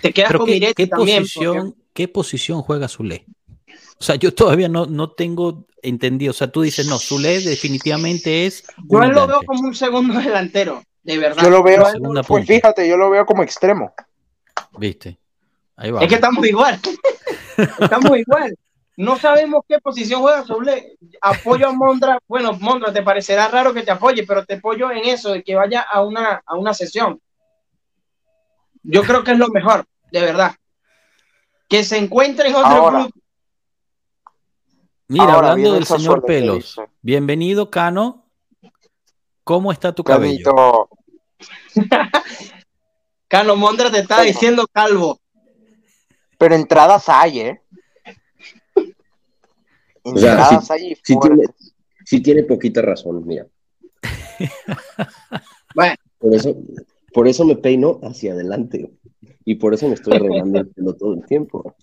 B: Te quedas con
A: ¿qué, ¿qué posición, ¿Qué posición juega Zule? O sea, yo todavía no, no tengo entendido. O sea, tú dices, no, Zule definitivamente es.
B: Yo lo veo como un segundo delantero, de verdad.
C: Yo lo veo, pues fíjate, yo lo veo como extremo.
A: ¿Viste?
B: Es que estamos igual. estamos igual. No sabemos qué posición juega Soble. Apoyo a Mondra. Bueno, Mondra, te parecerá raro que te apoye, pero te apoyo en eso, de que vaya a una, a una sesión. Yo creo que es lo mejor, de verdad. Que se encuentre en otro club.
A: Mira, hablando del señor Pelos. Bienvenido, Cano. ¿Cómo está tu cabello?
B: Cano Mondra te está diciendo calvo.
C: Pero entradas hay, ¿eh?
D: Entradas hay sí, tiene, sí tiene poquita razón, mira. bueno. Por eso, por eso me peino hacia adelante. Y por eso me estoy arreglando el pelo todo el tiempo.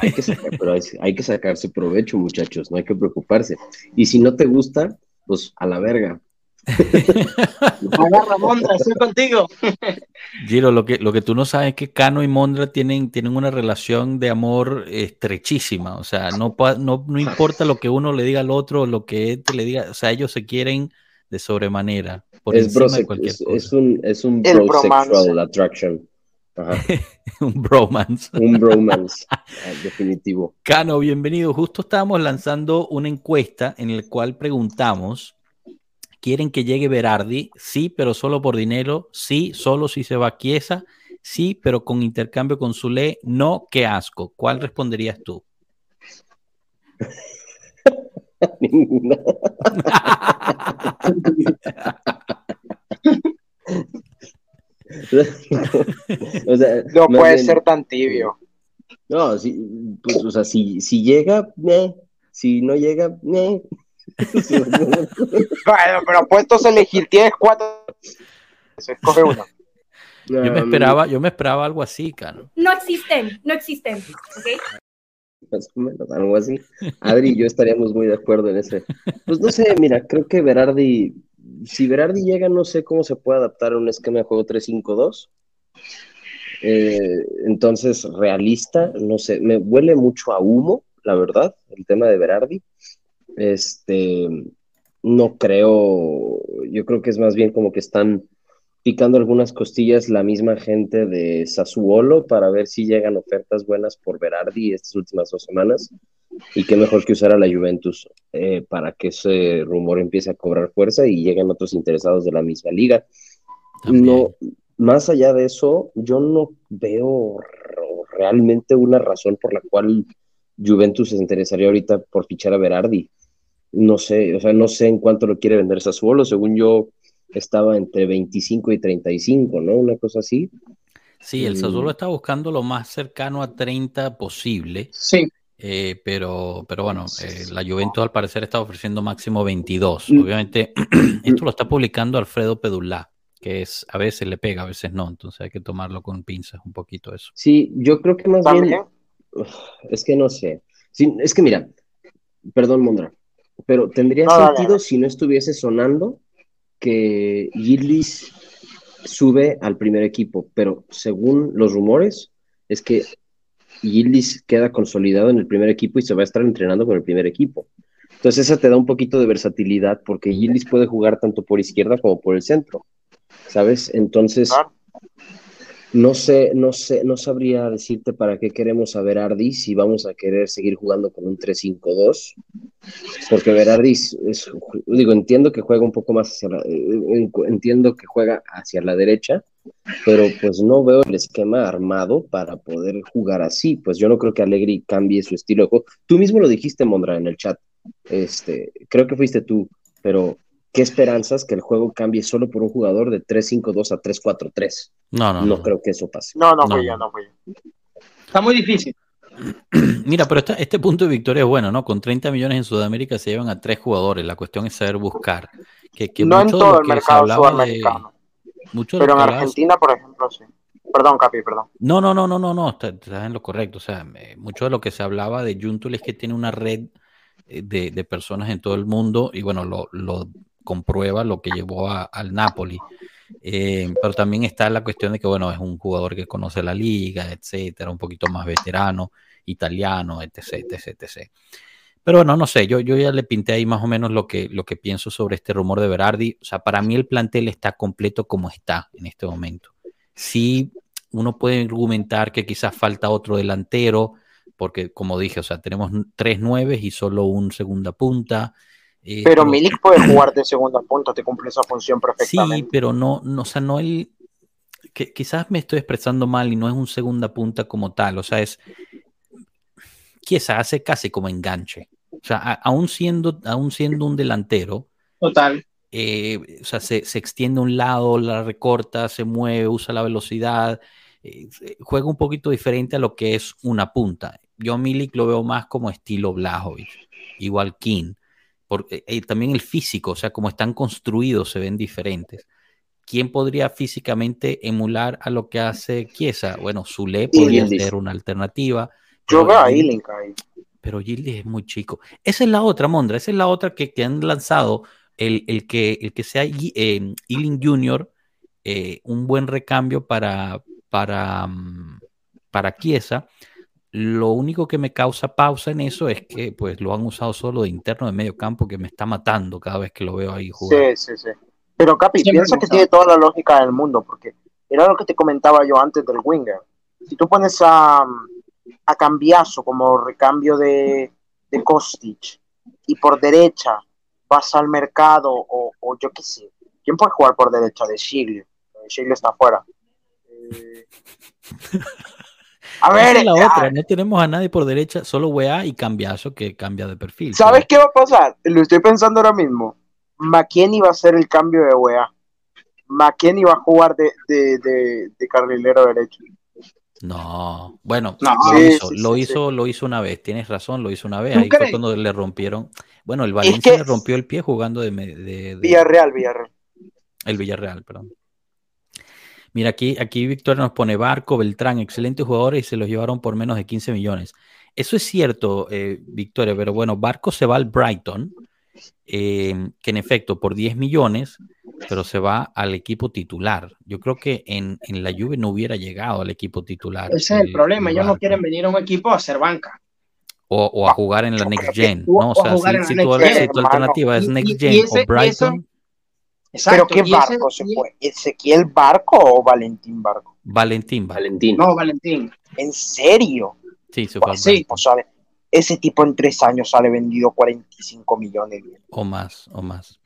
D: Hay que, pero hay, que sacarse provecho, muchachos, no hay que preocuparse. Y si no te gusta, pues a la verga.
B: Agarra Mondra, estoy contigo.
A: Giro, lo que, lo que tú no sabes es que Cano y Mondra tienen, tienen una relación de amor estrechísima. O sea, no, no, no importa lo que uno le diga al otro, lo que este le diga, o sea, ellos se quieren de sobremanera. Por
D: es, es, un, es un brosexual attraction.
A: un bromance.
D: Un bromance, definitivo.
A: Cano, bienvenido. Justo estábamos lanzando una encuesta en la cual preguntamos ¿Quieren que llegue Berardi? Sí, pero solo por dinero. Sí, solo si se va a Chiesa. Sí, pero con intercambio con Zule. No, qué asco. ¿Cuál responderías tú?
C: no puede ser tan tibio.
D: No, si, pues, o sea, si, si llega, si no llega,
C: bueno, pero puestos a elegir, tienes cuatro. Se escoge uno.
A: Yo me esperaba, yo me esperaba algo así, Cano.
E: No existen, no existen,
D: Más o menos, algo así. Adri y yo estaríamos muy de acuerdo en ese. Pues no sé, mira, creo que Berardi, si Berardi llega, no sé cómo se puede adaptar a un esquema de juego 3-5-2. Eh, entonces, realista, no sé, me huele mucho a humo, la verdad, el tema de Berardi. Este, no creo, yo creo que es más bien como que están picando algunas costillas la misma gente de Sassuolo para ver si llegan ofertas buenas por Berardi estas últimas dos semanas. Y qué mejor que usar a la Juventus eh, para que ese rumor empiece a cobrar fuerza y lleguen otros interesados de la misma liga. No, más allá de eso, yo no veo realmente una razón por la cual Juventus se interesaría ahorita por fichar a Berardi no sé, o sea, no sé en cuánto lo quiere vender Sassuolo, según yo estaba entre 25 y 35, ¿no? Una cosa así.
A: Sí, el Sassuolo está buscando lo más cercano a 30 posible.
B: Sí.
A: Eh, pero, pero bueno, eh, la Juventus al parecer está ofreciendo máximo 22. Mm. Obviamente, esto lo está publicando Alfredo Pedulá, que es a veces le pega, a veces no, entonces hay que tomarlo con pinzas un poquito eso.
D: Sí, yo creo que más bien, es que no sé. es que mira, perdón, Mondra, pero tendría sentido si no estuviese sonando que Gillis sube al primer equipo, pero según los rumores es que Gillis queda consolidado en el primer equipo y se va a estar entrenando con el primer equipo. Entonces esa te da un poquito de versatilidad porque Gillis puede jugar tanto por izquierda como por el centro, ¿sabes? Entonces, no sé, no sé, no sabría decirte para qué queremos a Berardi si vamos a querer seguir jugando con un 3-5-2, porque Berardi digo, entiendo que juega un poco más hacia la, eh, entiendo que juega hacia la derecha, pero pues no veo el esquema armado para poder jugar así, pues yo no creo que Allegri cambie su estilo de juego. Tú mismo lo dijiste, Mondra, en el chat, este, creo que fuiste tú, pero ¿qué esperanzas que el juego cambie solo por un jugador de 3-5-2 a 3-4-3? No, no, no. creo que eso pase.
C: No, no, fue yo, no fue yo.
B: Está muy difícil.
A: Mira, pero este punto de victoria es bueno, ¿no? Con 30 millones en Sudamérica se llevan a tres jugadores. La cuestión es saber buscar. Que,
C: no en todo el mercado sudamericano. pero en Argentina, por ejemplo, sí. Perdón, Capi, perdón.
A: No, no, no, no, no, no, estás en lo correcto. O sea, mucho de lo que se hablaba de Juntul es que tiene una red eh, de, de personas en todo el mundo y bueno, lo, lo comprueba lo que llevó al Napoli. Eh, pero también está la cuestión de que, bueno, es un jugador que conoce la liga, etcétera, un poquito más veterano, italiano, etc, etc, etc. Pero bueno, no sé, yo, yo ya le pinté ahí más o menos lo que, lo que pienso sobre este rumor de Berardi. O sea, para mí el plantel está completo como está en este momento. Sí, uno puede argumentar que quizás falta otro delantero, porque como dije, o sea, tenemos tres nueves y solo un segunda punta.
C: Eh, pero, Milik puede jugar de segunda punta, te cumple esa función perfectamente.
A: Sí, pero no, no o sea, no el. Que, quizás me estoy expresando mal y no es un segunda punta como tal, o sea, es. Chiesa hace casi como enganche. O sea, aún siendo, aún siendo un delantero.
B: Total.
A: Eh, o sea, se, se, extiende a un lado, la recorta, se mueve, usa la velocidad, eh, juega un poquito diferente a lo que es una punta. Yo a Milik lo veo más como estilo Blajovic, igual King, porque eh, también el físico, o sea, como están construidos, se ven diferentes. ¿Quién podría físicamente emular a lo que hace Chiesa? Bueno, Zule podría ser una alternativa.
C: Yo a ahí.
A: Pero Gildi es muy chico. Esa es la otra, Mondra, esa es la otra que, que han lanzado el, que, el que sea eh, Ealing Jr., eh, un buen recambio para, para, mm, para Chiesa. Lo único que me causa pausa en eso es que pues lo han usado solo de interno de medio campo que me está matando cada vez que lo veo ahí jugar.
C: Sí, sí, sí. Pero Capi, piensa que tiene toda la lógica del mundo, porque era lo que te comentaba yo antes del winger. Si tú pones a, a Cambiazo como recambio de, de Kostic y por derecha vas al mercado o, yo qué sé, ¿quién puede jugar por derecha de Chile? Chile está afuera. Eh,
A: a ver, la otra, no tenemos a nadie por derecha, solo WA y Cambiazo que cambia de perfil.
C: ¿Sabes qué va a pasar? Lo estoy pensando ahora mismo. McKinney va a ser el cambio de WA. McKinney va a jugar de, de carrilero derecho.
A: No, bueno, lo, hizo, lo, hizo, lo hizo una vez, tienes razón, lo hizo una vez. Ahí fue cuando le rompieron. Bueno, el Valencia le rompió el pie jugando de,
C: Villarreal, Villarreal.
A: El Villarreal, perdón. Mira, aquí, aquí Víctor nos pone Barco, Beltrán, excelentes jugadores y se los llevaron por menos de 15 millones. Eso es cierto, eh, Victoria, pero bueno, Barco se va al Brighton, eh, que en efecto por 10 millones pero se va al equipo titular. Yo creo que en, la Juve no hubiera llegado al equipo titular.
B: Ese es el, problema, ellos no quieren venir a un equipo a hacer banca.
A: O, a jugar en la Next Gen, ¿no? O sea, si, tu, alternativa es Next Gen o Brighton.
C: Pero ¿qué barco se fue? ¿Ezequiel Barco o Valentín Barco?
A: Valentín,
B: Valentín. No, Valentín.
C: ¿En serio?
A: Sí, se fue. Sí,
C: pues, ese tipo en tres años sale vendido 45 millones.
A: O más, o más.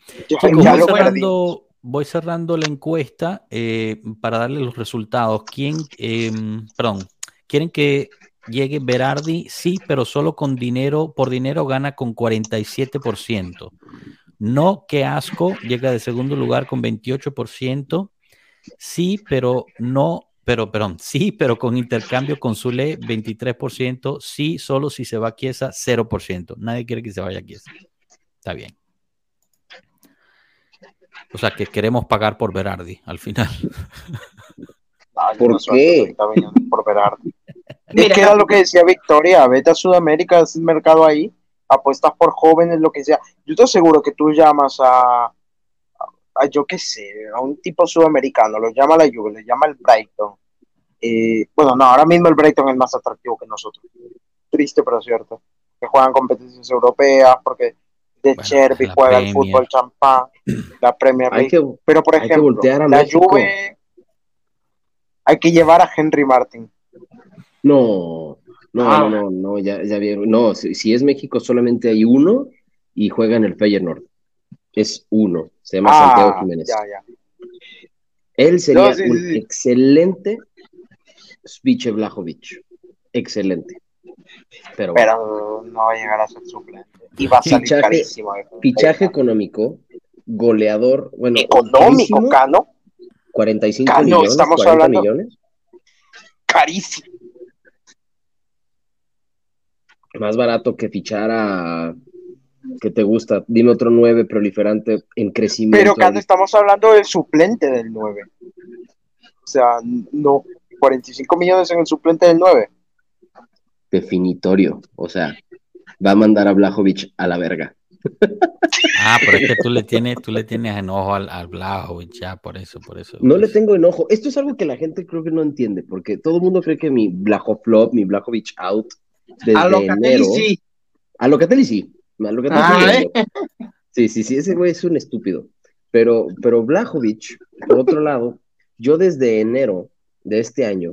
A: voy, cerrando, la encuesta eh, para darle los resultados. ¿Quién, em, perdón, quieren que llegue Berardi? Sí, pero solo con dinero, por dinero gana con 47%. No, qué asco, llega de segundo lugar con 28%. Sí, pero no pero, perdón, sí, pero con intercambio con Zule 23%, sí, solo si se va a Chiesa 0%. Nadie quiere que se vaya a Chiesa. Está bien. O sea, que queremos pagar por Berardi al final.
C: ¿Por qué? Por Berardi. Es que era lo que decía Victoria, vete a Sudamérica, es el mercado ahí, apuestas por jóvenes, lo que sea. Yo estoy seguro que tú llamas a, yo qué sé, a un tipo sudamericano, lo llama la Juve, lo llama el Brighton. Eh, bueno, no, ahora mismo el Brighton es más atractivo que nosotros. Triste, pero cierto. Que juegan competiciones europeas, porque de Cherby juega el fútbol champán, la Premier League. pero por ejemplo, la Juve hay que llevar a Henry Martin.
D: No, no, ah. no, no, ya, ya vieron. No, si, es México solamente hay uno y juega en el Feyenoord es uno, se llama ah, Santiago Jiménez. Él sería un excelente Spiche Blajovic. Excelente.
C: Pero, no va a llegar a ser suplente. Y va a salir fichaje, carísimo.
D: Fichaje económico, goleador, bueno,
C: económico, Cano.
D: 45 millones, estamos 40 hablando millones.
C: Carísimo.
D: Más barato que fichar a que te gusta? Dime otro 9 proliferante en crecimiento.
C: Pero cuando estamos hablando del suplente del 9. O sea, no 45 millones en el suplente del 9.
D: Definitorio. O sea, va a mandar a Blajovic a la verga.
A: Ah, pero es que tú le tienes, tú le tienes enojo al, al ya, por eso, por eso.
D: No le tengo enojo. Esto es algo que la gente creo que no entiende, porque todo el mundo cree que mi Blajoflop, mi Blajovic out, desde a enero. Sí. A Locatelli sí. Ah, ¿eh? sí, sí, sí, ese güey es un estúpido. Pero, pero Blajovic, por otro lado, yo desde enero de este año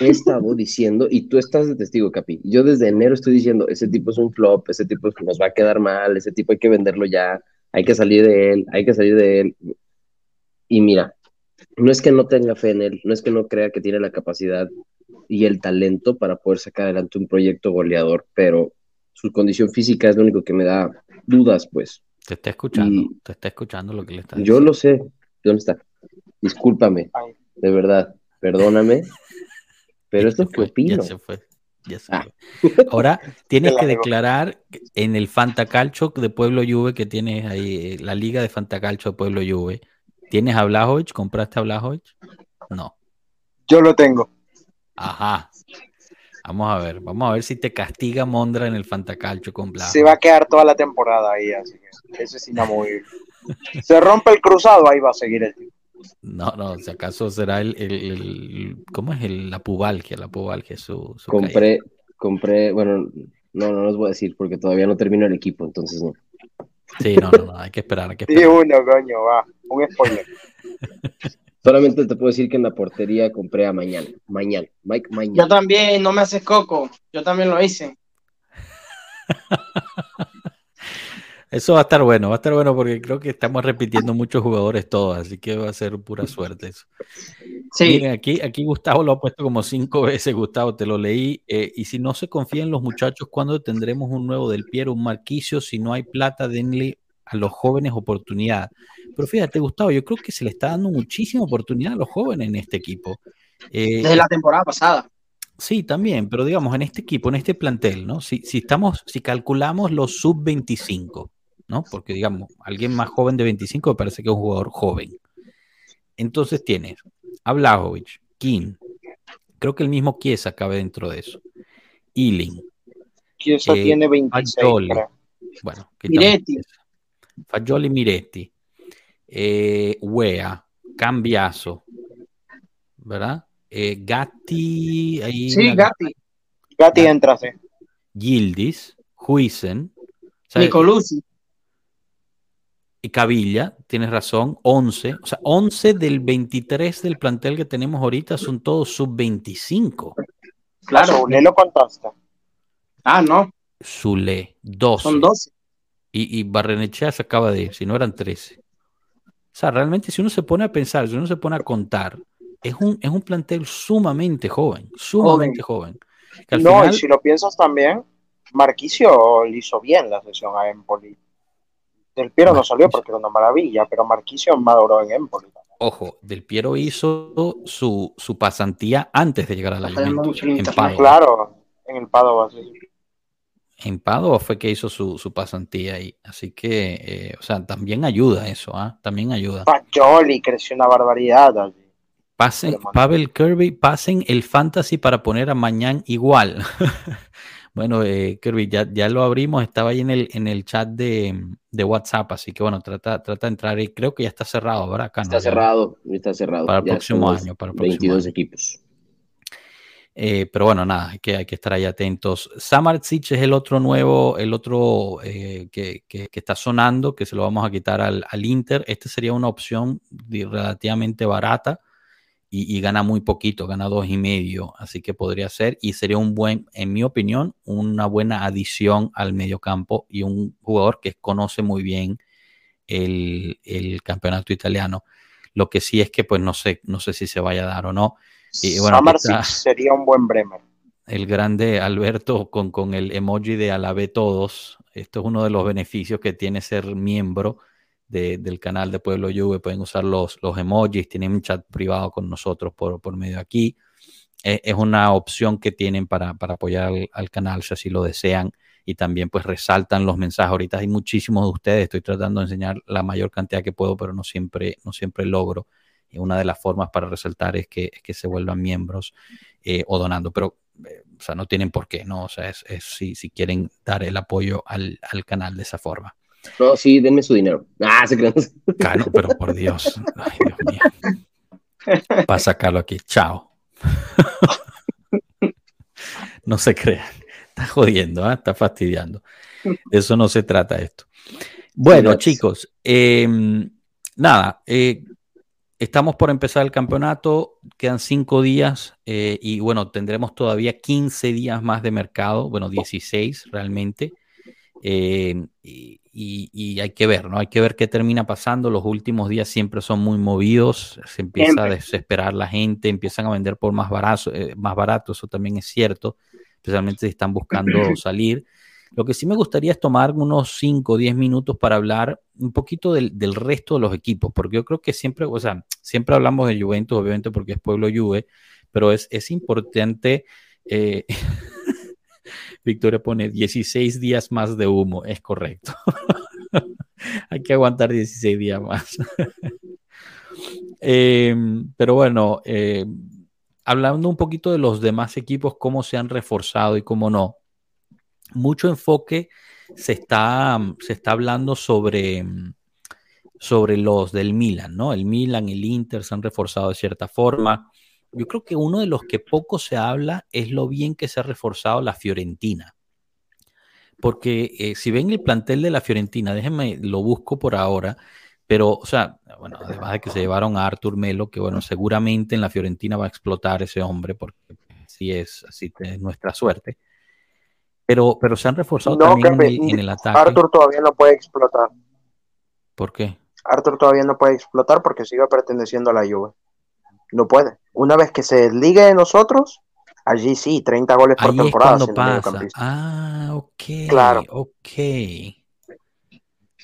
D: he estado diciendo, y tú estás de testigo, Capi, yo desde enero estoy diciendo, ese tipo es un flop, ese tipo nos va a quedar mal, ese tipo hay que venderlo ya, hay que salir de él, hay que salir de él. Y mira, no es que no tenga fe en él, no es que no crea que tiene la capacidad y el talento para poder sacar adelante un proyecto goleador, pero su condición física es lo único que me da dudas, pues.
A: Te está escuchando, te está escuchando lo que le está
D: diciendo. Yo lo sé, ¿dónde está? Discúlpame, de verdad, perdóname, pero esto fue opino.
A: Ya se fue. Ya se ah. Ahora tienes que declarar en el Fantacalcho de Pueblo Juve que tienes ahí, eh, la liga de Fantacalcho de Pueblo Juve. ¿Tienes a Blajovic? ¿Compraste a Blajovic? No.
C: Yo lo tengo.
A: Ajá. Vamos a ver, vamos a ver si te castiga Mondra en el Fantacalcho con Blajovic.
C: Se va a quedar toda la temporada ahí, así que eso es inamovible. Se rompe el cruzado, ahí va a seguir el tipo.
A: No, no, si acaso será el, el, ¿cómo es el, la pubalgia? La pubalgia, su,
D: compré, compré, bueno, no, no los voy a decir porque todavía no termino el equipo, entonces no.
A: Sí, no, no, no hay que esperar, hay que esperar.
C: Sí, uno, coño, va, un spoiler.
D: Solamente te puedo decir que en la portería compré a mañana, mañana, Mike mañana.
B: Yo también, no me haces coco, yo también lo hice.
A: Eso va a estar bueno, va a estar bueno porque creo que estamos repitiendo muchos jugadores todos, así que va a ser pura suerte eso. Sí. Miren, aquí, aquí Gustavo lo ha puesto como cinco veces, Gustavo, te lo leí. Eh, y si no se confía en los muchachos, ¿cuándo tendremos un nuevo del Piero, un Marquicio? Si no hay plata, denle a los jóvenes oportunidad. Pero fíjate, Gustavo, yo creo que se le está dando muchísima oportunidad a los jóvenes en este equipo.
B: Eh, Desde la temporada pasada.
A: Sí, también, pero digamos, en este equipo, en este plantel, ¿no? Si, si estamos, si calculamos los sub 25, ¿no? Porque, digamos, alguien más joven de 25 me parece que es un jugador joven. Entonces tienes a Blajovic, King, creo que el mismo Chiesa cabe dentro de eso. Ealing.
C: Chiesa eh, tiene 26.
A: Bueno, Miretti. Fagioli Miretti. Eh, Wea, Cambiaso, ¿verdad? Eh, Gatti. Ahí
C: sí, Gatti. Gatti entra, sí.
A: Gildis, Huisen.
B: Nicolucci
A: y Cavilla, tienes razón, 11, o sea, 11 del 23 del plantel que tenemos ahorita son todos sub-25.
C: Claro, Zule lo contaste.
B: Ah, no.
A: Zule, 12.
B: Son 12.
A: Y, y Barrenechea se acaba de ir, si no eran 13. O sea, realmente si uno se pone a pensar, si uno se pone a contar, es un, es un plantel sumamente joven, sumamente joven.
C: no, y si lo piensas también, Marquicio le hizo bien la sesión a Empoli del Piero no salió porque era una maravilla, pero Marquisio maduró en Empoli.
A: Ojo, Del Piero hizo su, su pasantía antes de llegar a la Juventus. En
C: Padova. Claro, en el Padova, sí.
A: En Padova fue que hizo su, su pasantía ahí. Así que, eh, o sea, también ayuda eso, ¿ah? También ayuda.
C: Pacholi creció una barbaridad allí.
A: Pasen, Pavel Kirby, pasen el fantasy para poner a Mañán igual. Bueno, eh, Kirby, ya, ya, lo abrimos, estaba ahí en el, en el chat de, de, WhatsApp, así que bueno, trata, trata de entrar y creo que ya está cerrado, ¿verdad?
D: está cerrado, está cerrado.
A: Para el próximo año, para el
D: 22 equipos.
A: Eh, pero bueno, nada, hay que, hay que estar ahí atentos. Samardzic es el otro nuevo, el otro eh, que, que, está sonando, que se lo vamos a quitar al, al Inter. Este sería una opción relativamente barata y, gana muy poquito, gana dos y medio, así que podría ser y sería un buen, en mi opinión, una buena adición al mediocampo y un jugador que conoce muy bien el, campeonato italiano. Lo que sí es que pues no sé, no sé si se vaya a dar o no.
C: Y, bueno, sería un buen Bremer.
A: El grande Alberto con, con el emoji de alabé todos. Esto es uno de los beneficios que tiene ser miembro del canal de Pueblo Juve, pueden usar los, los emojis, tienen un chat privado con nosotros por, por medio de aquí. Eh, es una opción que tienen para, para apoyar al, canal si así lo desean y también pues resaltan los mensajes. Ahorita hay muchísimos de ustedes, estoy tratando de enseñar la mayor cantidad que puedo, pero no siempre, no siempre logro. Una de las formas para resaltar es que, que se vuelvan miembros eh, o donando, pero eh, o sea, no tienen por qué, ¿no? O sea, es, es si, si quieren dar el apoyo al, al canal de esa forma.
D: No, sí, denme su dinero. Ah, se crean.
A: Claro, pero por Dios. Ay, Dios mío. Para sacarlo aquí. Chao. No se crean. Está jodiendo, ¿eh? está fastidiando. eso no se trata esto. Bueno, chicos, em, nada. Eh, estamos por empezar el campeonato, quedan cinco días eh, y bueno, tendremos todavía 15 días más de mercado, bueno, 16 realmente. Eh, y, hay que ver, ¿no? Hay que ver qué termina pasando. Los últimos días siempre son muy movidos, se empieza a desesperar la gente, empiezan a vender por más barato, eh, más barato, eso también es cierto, especialmente si están buscando salir. Lo que sí me gustaría es tomar unos 5 o 10 minutos para hablar un poquito del, resto de los equipos, porque yo creo que siempre, o sea, siempre hablamos de Juventus, obviamente porque es pueblo Juve, pero es, es importante. Eh, Victoria pone 16 días más de humo, es correcto. Hay que aguantar 16 días más. Em, pero bueno, em, hablando un poquito de los demás equipos, cómo se han reforzado y cómo no. Mucho enfoque se está, se está hablando sobre, sobre los del Milan, ¿no? El Milan, el Inter se han reforzado de cierta forma. Yo creo que uno de los que poco se habla es lo bien que se ha reforzado la Fiorentina. Porque eh, si ven el plantel de la Fiorentina, déjenme, lo busco por ahora, pero, o sea, bueno, además de que se llevaron a Artur Melo, que bueno, seguramente en la Fiorentina va a explotar ese hombre, porque así es, así es nuestra suerte. Pero, pero se han reforzado también en el, ataque.
C: Artur todavía no puede explotar.
A: ¿Por qué?
C: Artur todavía no puede explotar porque sigue perteneciendo a la Juve. No puede. Una vez que se desligue de nosotros, allí sí, 30 goles por temporada.
A: Ah, ok. Claro. Ok.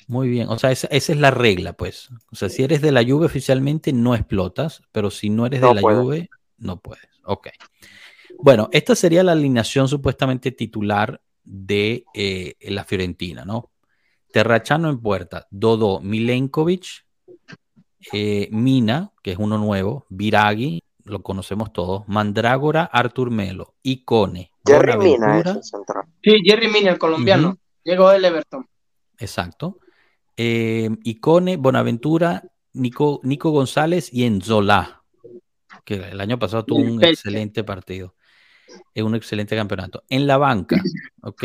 A: Muy bien. O sea, esa, es la regla, pues. O sea, si eres de la Juve oficialmente no explotas, pero si no eres de la Juve, no puedes. Ok. Bueno, esta sería la alineación supuestamente titular de eh, la Fiorentina, ¿no? Terrachano en puerta, Dodo, Milenkovic, eh, Mina, que es uno nuevo, Viragui, lo conocemos todos, Mandrágora, Artur Melo, Icone.
C: Jerry Mina
B: Sí, Jerry Mina, el colombiano. Llegó del Everton.
A: Exacto. Eh, Icone, Bonaventura, Nico, Nico González y Enzola, que el año pasado tuvo un excelente partido. Es un excelente campeonato. En la banca, ¿ok?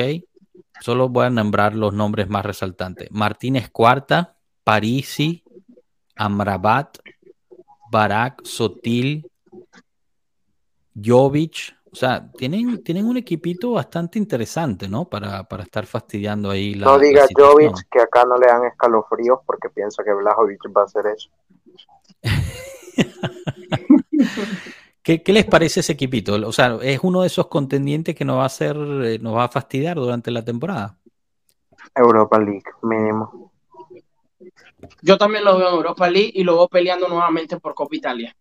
A: Solo voy a nombrar los nombres más resaltantes. Martínez Cuarta, Parisi, Amrabat, Barak, Sotil, Jovic. O sea, tienen, tienen un equipito bastante interesante, ¿no? Para, estar fastidiando ahí
C: la. No diga Jovic que acá no le dan escalofríos porque piensa que Blajovic va a hacer eso.
A: ¿Qué, les parece ese equipito? O sea, es uno de esos contendientes que nos va a hacer, eh, nos va a fastidiar durante la temporada.
C: Europa League, mínimo.
B: Yo también lo veo en Europa League y lo veo peleando nuevamente por Copa Italia.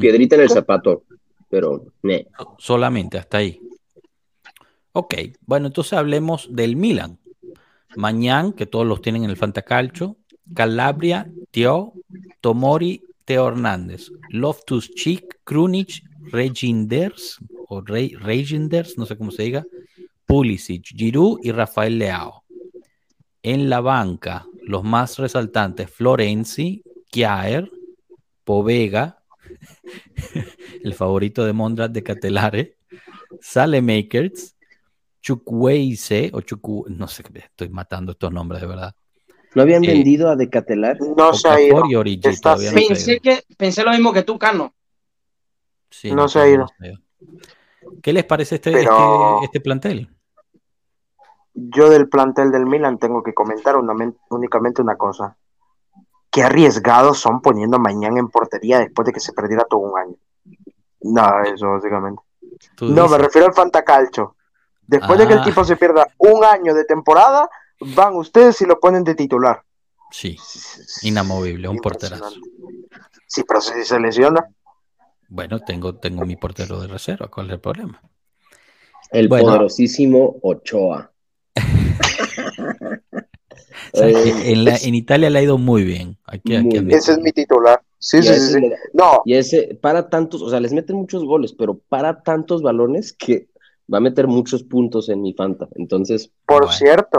D: Piedrita en el zapato, pero
A: solamente hasta ahí. Ok, bueno, entonces hablemos del Milan. Mañán, que todos los tienen en el Fantacalcio, Calabria, Teo, Tomori, Hernández, Loftus Cheek, Krunic, Reginders, o Reginders, no sé cómo se diga, Pulisic, Giroud y Rafael Leao. En la banca, los más resaltantes, Florenzi, Chiaer, Povega, el favorito de Mondrat de Catelare, Salemakers, Chukwueze, o Chukwu, no sé, estoy matando estos nombres de verdad.
D: ¿No habían eh, vendido a Decatelar?
C: No se ha ido.
B: pensé, que, pensé lo mismo que tú, Cano.
C: no, se ha ido.
A: ¿Qué les parece este, este, este plantel?
C: yo del plantel del Milan tengo que comentar únicamente una cosa. Qué arriesgados son poniendo mañana en portería después de que se perdiera todo un año. No, eso básicamente. No, me refiero al Fantacalcho. Después de que el ah. tipo se pierda un año de temporada, van ustedes y lo ponen de titular.
A: Sí, inamovible, un porterazo.
C: Sí, pero si se lesiona.
A: Bueno, tengo, tengo mi portero de reserva, ¿cuál es el problema?
D: El poderosísimo Ochoa.
A: en, Italia le ha ido muy bien.
C: ese es mi titular. Sí, sí, sí, No.
D: Y ese, para tantos, o sea, les meten muchos goles, pero para tantos balones que va a meter muchos puntos en mi Fanta. Entonces,
C: por cierto,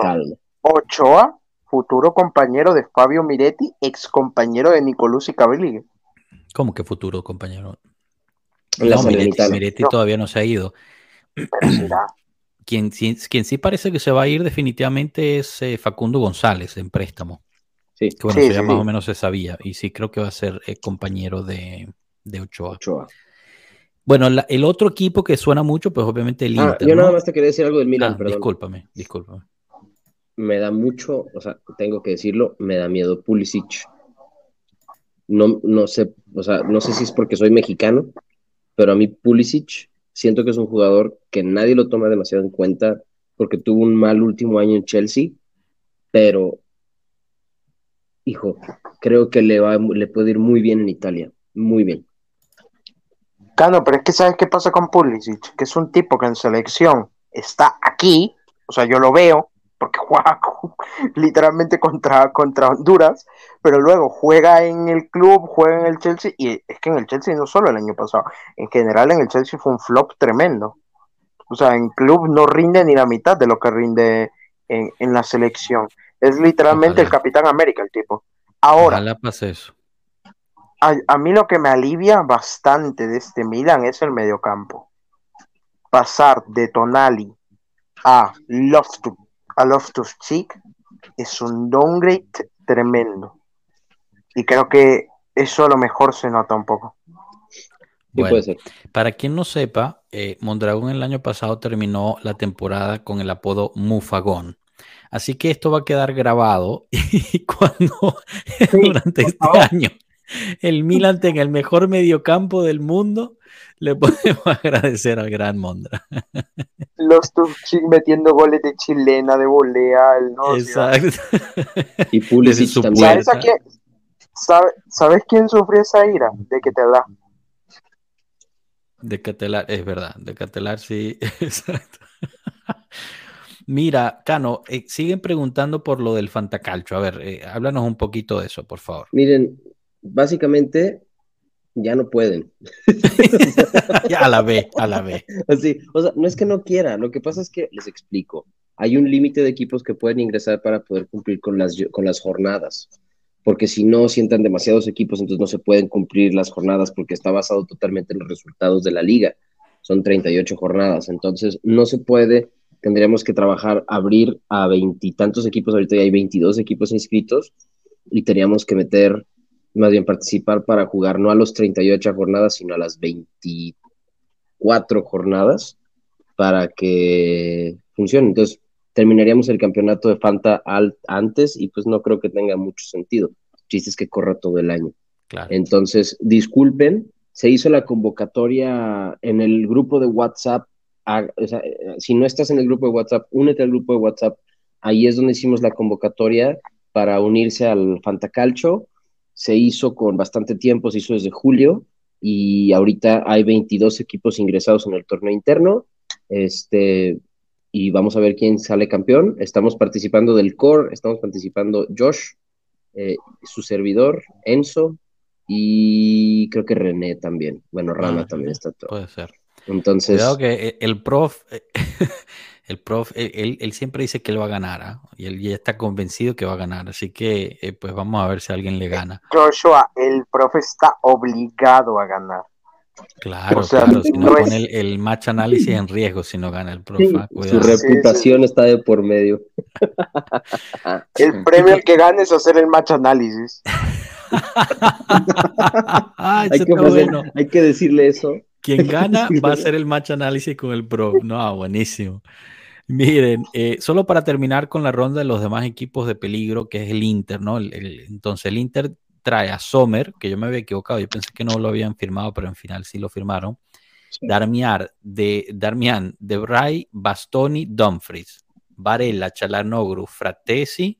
C: Ochoa, futuro compañero de Fabio Miretti, ex compañero de Nicolás Cavelli.
A: ¿Cómo que futuro compañero? No, Miretti, todavía no se ha ido. Quien, quien, sí parece que se va a ir definitivamente es eh, Facundo González en préstamo. Sí. Que bueno, ya más o menos se sabía. Y sí, creo que va a ser eh, compañero de, de Ochoa. Ochoa. Bueno, el otro equipo que suena mucho, pues obviamente el ah, Inter.
D: Yo nada más te quería decir algo del Milan,
A: ah, perdón. Discúlpame, discúlpame.
D: Me da mucho, o sea, tengo que decirlo, me da miedo Pulisic. No, no sé, o sea, no sé si es porque soy mexicano, pero a mí Pulisic siento que es un jugador que nadie lo toma demasiado en cuenta porque tuvo un mal último año en Chelsea, pero hijo, creo que le va le puede ir muy bien en Italia, muy bien.
C: Claro, pero es que ¿sabes qué pasa con Pulisic? Que es un tipo que en selección está aquí, o sea, yo lo veo, porque juega literalmente contra, contra Honduras, pero luego juega en el club, juega en el Chelsea, y es que en el Chelsea no solo el año pasado, en general en el Chelsea fue un flop tremendo. O sea, en club no rinde ni la mitad de lo que rinde en, la selección. Es literalmente el Capitán América el tipo. Ahora,
A: eso
C: a, mí lo que me alivia bastante de este Milan es el mediocampo. Pasar de Tonali a Loftus, a Loftus Cheek es un downgrade tremendo. Y creo que eso a lo mejor se nota un poco.
A: puede ser. Para quien no sepa, eh, Mondragón el año pasado terminó la temporada con el apodo Mufagón. Así que esto va a quedar grabado y cuando durante este año el Milan tenga el mejor mediocampo del mundo, le podemos agradecer al gran Mondra.
C: Los Tuchik metiendo goles de chilena, de volea, ¿no?
A: Exacto.
D: y Pulisic
C: también. ¿Sabes, ¿Sabes quién sufrió esa ira? De que te da.
A: De Catelar, es verdad, de Catelar sí, exacto. Mira, Cano, eh, siguen preguntando por lo del Fantacalcho. A ver, eh, háblanos un poquito de eso, por favor.
D: Miren, básicamente ya no pueden.
A: ya a la B, a la B.
D: Así, o sea, no es que no quiera, lo que pasa es que les explico. Hay un límite de equipos que pueden ingresar para poder cumplir con las, con las jornadas, porque si no sientan demasiados equipos, entonces no se pueden cumplir las jornadas porque está basado totalmente en los resultados de la liga. Son 38 jornadas, entonces no se puede. Tendríamos que trabajar, abrir a veintitantos equipos, ahorita ya hay 22 equipos inscritos, y teníamos que meter más bien participar para jugar no a los 38 jornadas, sino a las 24 jornadas para que funcione. Entonces, terminaríamos el campeonato de Fanta antes y pues no creo que tenga mucho sentido. El chiste es que corra todo el año. Entonces, disculpen, se hizo la convocatoria en el grupo de WhatsApp. si no estás en el grupo de WhatsApp, únete al grupo de WhatsApp. Ahí es donde hicimos la convocatoria para unirse al Fantacalcho se hizo con bastante tiempo, se hizo desde julio y ahorita hay 22 equipos ingresados en el torneo interno. Este, y vamos a ver quién sale campeón. Estamos participando del core, estamos participando Josh, eh, su servidor, Enzo y creo que René también. Bueno, Rama ah, también está todo.
A: Puede ser.
D: Entonces.
A: Cuidado que el prof, el prof, él, siempre dice que él va a ganar, ¿ah? y él ya está convencido que va a ganar, así que eh, pues vamos a ver si alguien le gana.
C: Joshua, el prof está obligado a ganar.
A: Claro, claro, si no, pone el, match análisis en riesgo si no gana el prof.
D: ¿ah? Su reputación está de por medio.
C: el premio que gane es hacer el match análisis.
D: hay que decirle eso.
A: Quien gana va a ser el match análisis con el Pro. No, buenísimo. Miren, eh, solo para terminar con la ronda de los demás equipos de peligro, que es el Inter, ¿no? entonces el Inter trae a Sommer, que yo me había equivocado, yo pensé que no lo habían firmado, pero en final sí lo firmaron. Darmiar, de, Darmian, De Bray, Bastoni, Dumfries, Varela, Chalanoglu, Fratesi,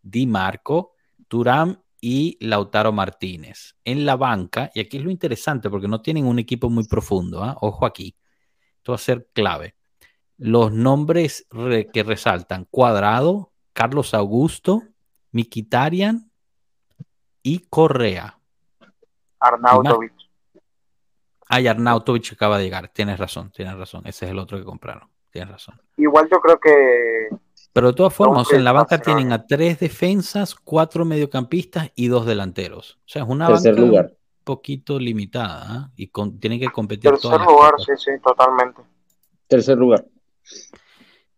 A: Di Marco, Turam y Lautaro Martínez. En la banca, y aquí es lo interesante porque no tienen un equipo muy profundo, ¿ah? ojo aquí, esto va a ser clave. Los nombres que resaltan, Cuadrado, Carlos Augusto, Mikitarian y Correa.
C: Arnautovic.
A: Ay, Arnautovic acaba de llegar, tienes razón, tienes razón, ese es el otro que compraron, tienes razón.
C: Igual yo creo que
A: pero de todas formas, en la banca tienen a tres defensas, cuatro mediocampistas y dos delanteros. O sea, es una banca un poquito limitada ¿ah? y tienen que competir.
C: Tercer lugar, sí, sí, totalmente.
D: Tercer lugar.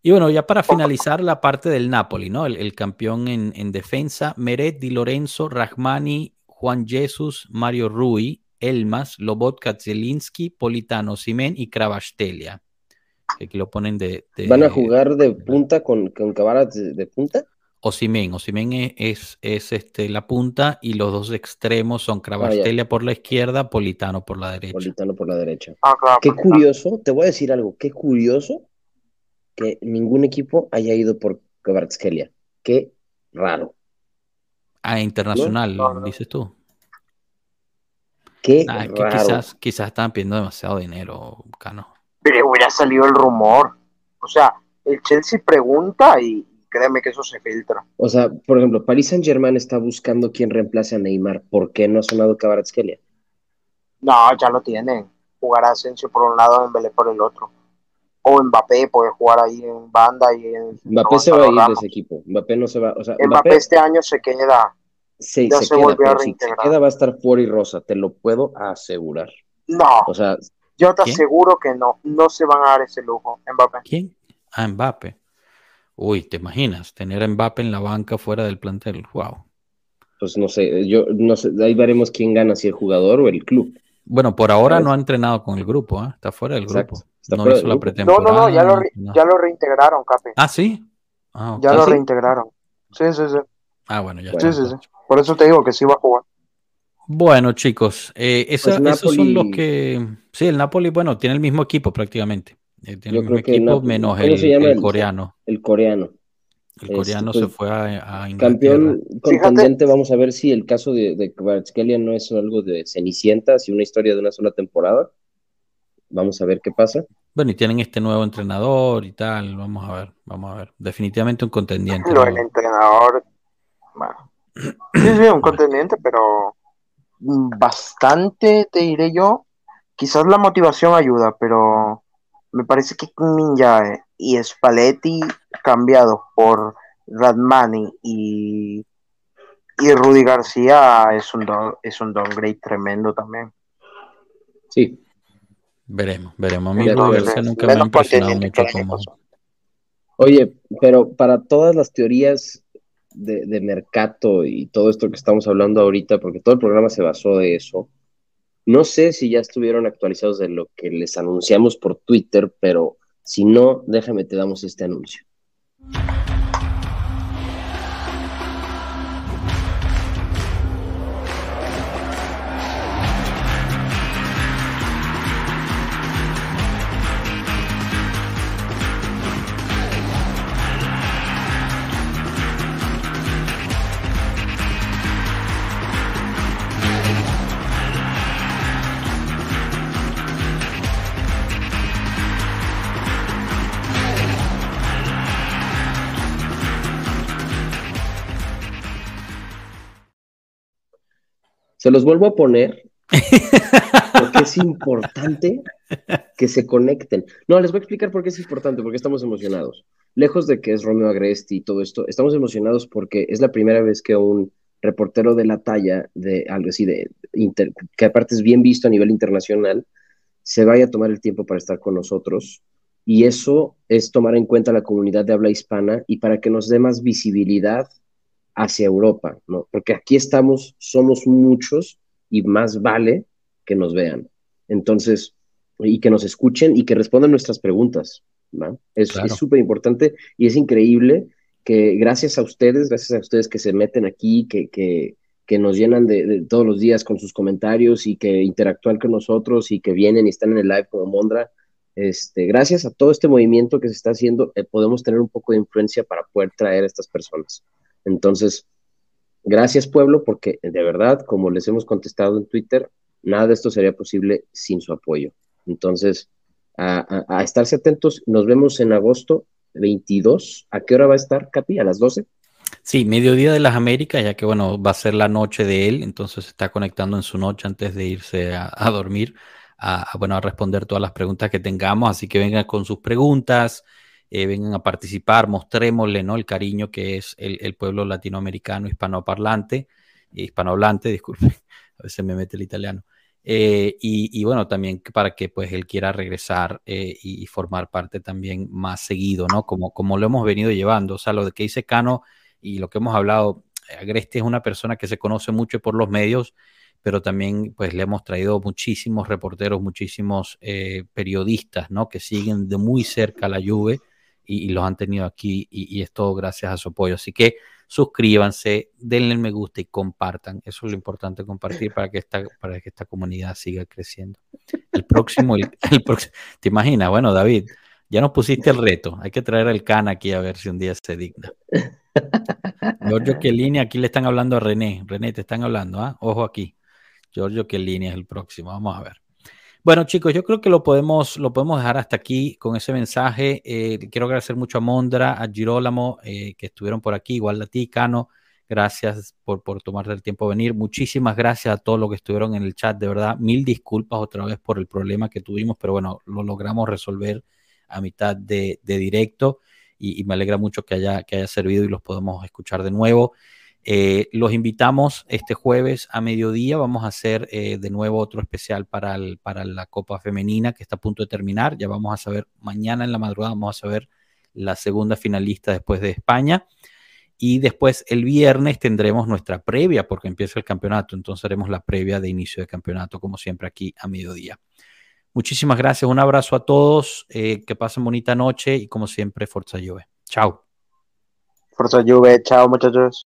A: Y bueno, ya para finalizar la parte del Napoli, ¿no? El, campeón en, defensa, Meret, Di Lorenzo, Rahmani, Juan Jesus, Mario Rui, Elmas, Lobotka, Zielinski, Politano, Simen y Kravastelia. Aquí lo ponen de,
D: ¿Van a jugar de punta con, con de, punta?
A: Osimen, Osimen es, es, este, la punta y los dos extremos son Cravastelia ah, por la izquierda, Politano por la derecha.
D: Politano por la derecha. Ah, qué curioso, te voy a decir algo, qué curioso que ningún equipo haya ido por Kvaratskhelia. Qué raro.
A: Ah, internacional, dices tú.
D: Qué raro.
A: quizás, quizás estaban pidiendo demasiado dinero, Cano.
C: Pero hubiera salido el rumor. O sea, el Chelsea pregunta y créeme que eso se filtra.
D: O sea, por ejemplo, Paris Saint Germain está buscando quién reemplace a Neymar. ¿Por qué no ha sonado Kvaratskhelia?
C: No, ya lo tienen. Jugará Asensio por un lado, en Belé por el otro. O Mbappé puede jugar ahí en banda y en.
D: Mbappé se va a ir de ese equipo. Mbappé no se va. O sea,
C: Mbappé, este año se queda.
D: Sí, se, queda, pero si se queda va a estar fuera y rosa, te lo puedo asegurar.
C: No.
D: O sea,
C: yo te aseguro que no, no se van a dar ese lujo, Mbappé.
A: ¿Quién? Ah, Mbappé. Uy, ¿te imaginas? Tener a Mbappé en la banca fuera del plantel. Wow.
D: Pues no sé, yo no sé, ahí veremos quién gana, si el jugador o el club.
A: Bueno, por ahora no ha entrenado con el grupo, ¿eh? está fuera del grupo.
C: no hizo la pretemporada. No, no, no, ya lo, ya lo reintegraron, Capi.
A: Ah, sí. Ah,
C: ya lo reintegraron. Sí, sí, sí.
A: Ah, bueno, ya.
C: Sí, sí, sí. Por eso te digo que sí va a jugar.
A: Bueno, chicos, eh, pues esos son los que. Sí, el Napoli, bueno, tiene el mismo equipo prácticamente. Eh, tiene el mismo equipo menos el, coreano.
D: El coreano.
A: El coreano se fue a, a
D: Campeón contundente, vamos a ver si el caso de, de no es algo de Cenicienta, si una historia de una sola temporada. Vamos a ver qué pasa.
A: Bueno, y tienen este nuevo entrenador y tal. Vamos a ver, vamos a ver. Definitivamente un contendiente.
C: Lo del entrenador, bueno. Sí, sí, un contendiente, pero bastante, te diré yo. Quizás la motivación ayuda, pero me parece que Minjae y Spalletti cambiado por Radmani y, y Rudy García es un, es un downgrade tremendo también.
D: Sí.
A: Veremos, veremos. A Rudy García nunca me ha impresionado mucho como...
D: Oye, pero para todas las teorías de, de mercado y todo esto que estamos hablando ahorita, porque todo el programa se basó de eso, no sé si ya estuvieron actualizados de lo que les anunciamos por Twitter, pero si no, déjame te damos este anuncio. Se los vuelvo a poner porque es importante que se conecten. No, les voy a explicar por qué es importante, porque estamos emocionados. Lejos de que es Romeo Agresti y todo esto, estamos emocionados porque es la primera vez que un reportero de la talla de algo así, de que aparte es bien visto a nivel internacional, se vaya a tomar el tiempo para estar con nosotros. Y eso es tomar en cuenta la comunidad de habla hispana y para que nos dé más visibilidad hacia Europa, ¿no? Porque aquí estamos, somos muchos y más vale que nos vean. Entonces, y que nos escuchen y que respondan nuestras preguntas, ¿no? Es súper importante y es increíble que gracias a ustedes, gracias a ustedes que se meten aquí, que, que, que nos llenan de, todos los días con sus comentarios y que interactúan con nosotros y que vienen y están en el live como Mondra, este, gracias a todo este movimiento que se está haciendo, eh, podemos tener un poco de influencia para poder traer a estas personas. Entonces, gracias pueblo, porque de verdad, como les hemos contestado en Twitter, nada de esto sería posible sin su apoyo. Entonces, a, estarse atentos, nos vemos en agosto 22. ¿A qué hora va a estar, Capi? ¿A las 12?
A: Sí, mediodía de las Américas, ya que bueno, va a ser la noche de él, entonces está conectando en su noche antes de irse a, dormir, a, bueno, a responder todas las preguntas que tengamos, así que vengan con sus preguntas, eh, vengan a participar, mostrémosle ¿no? el cariño que es el, pueblo latinoamericano hispanoparlante, hispanohablante, disculpe, a veces me mete el italiano. Eh, y, bueno, también para que pues él quiera regresar eh, y, formar parte también más seguido, ¿no? Como, como lo hemos venido llevando. O sea, lo de que dice Cano y lo que hemos hablado, Agreste es una persona que se conoce mucho por los medios, pero también pues le hemos traído muchísimos reporteros, muchísimos eh, periodistas, ¿no? Que siguen de muy cerca la Juve y, los han tenido aquí y, es todo gracias a su apoyo. Así que suscríbanse, denle me gusta y compartan. Eso es lo importante, compartir para que esta, para que esta comunidad siga creciendo. El próximo, el, próximo, ¿te imaginas? Bueno, David, ya nos pusiste el reto. Hay que traer el can aquí a ver si un día se digna. Giorgio línea aquí le están hablando a René. René, te están hablando, ¿ah? Ojo aquí. Giorgio línea es el próximo. Vamos a ver. Bueno, chicos, yo creo que lo podemos, lo podemos dejar hasta aquí con ese mensaje. Eh, quiero agradecer mucho a Mondra, a Girolamo, eh, que estuvieron por aquí, igual a ti, Cano. Gracias por, por tomarte el tiempo de venir. Muchísimas gracias a todos los que estuvieron en el chat. De verdad, mil disculpas otra vez por el problema que tuvimos, pero bueno, lo logramos resolver a mitad de, directo y, y, me alegra mucho que haya, que haya servido y los podemos escuchar de nuevo. Eh, los invitamos este jueves a mediodía. Vamos a hacer eh, de nuevo otro especial para, la Copa Femenina que está a punto de terminar. Ya vamos a saber, mañana en la madrugada vamos a saber la segunda finalista después de España. Y después el viernes tendremos nuestra previa porque empieza el campeonato. Entonces haremos la previa de inicio de campeonato, como siempre, aquí a mediodía. Muchísimas gracias. Un abrazo a todos. Eh, que pasen bonita noche y como siempre, Forza Juve. Chao.
C: Forza Juve. Chao, muchachos.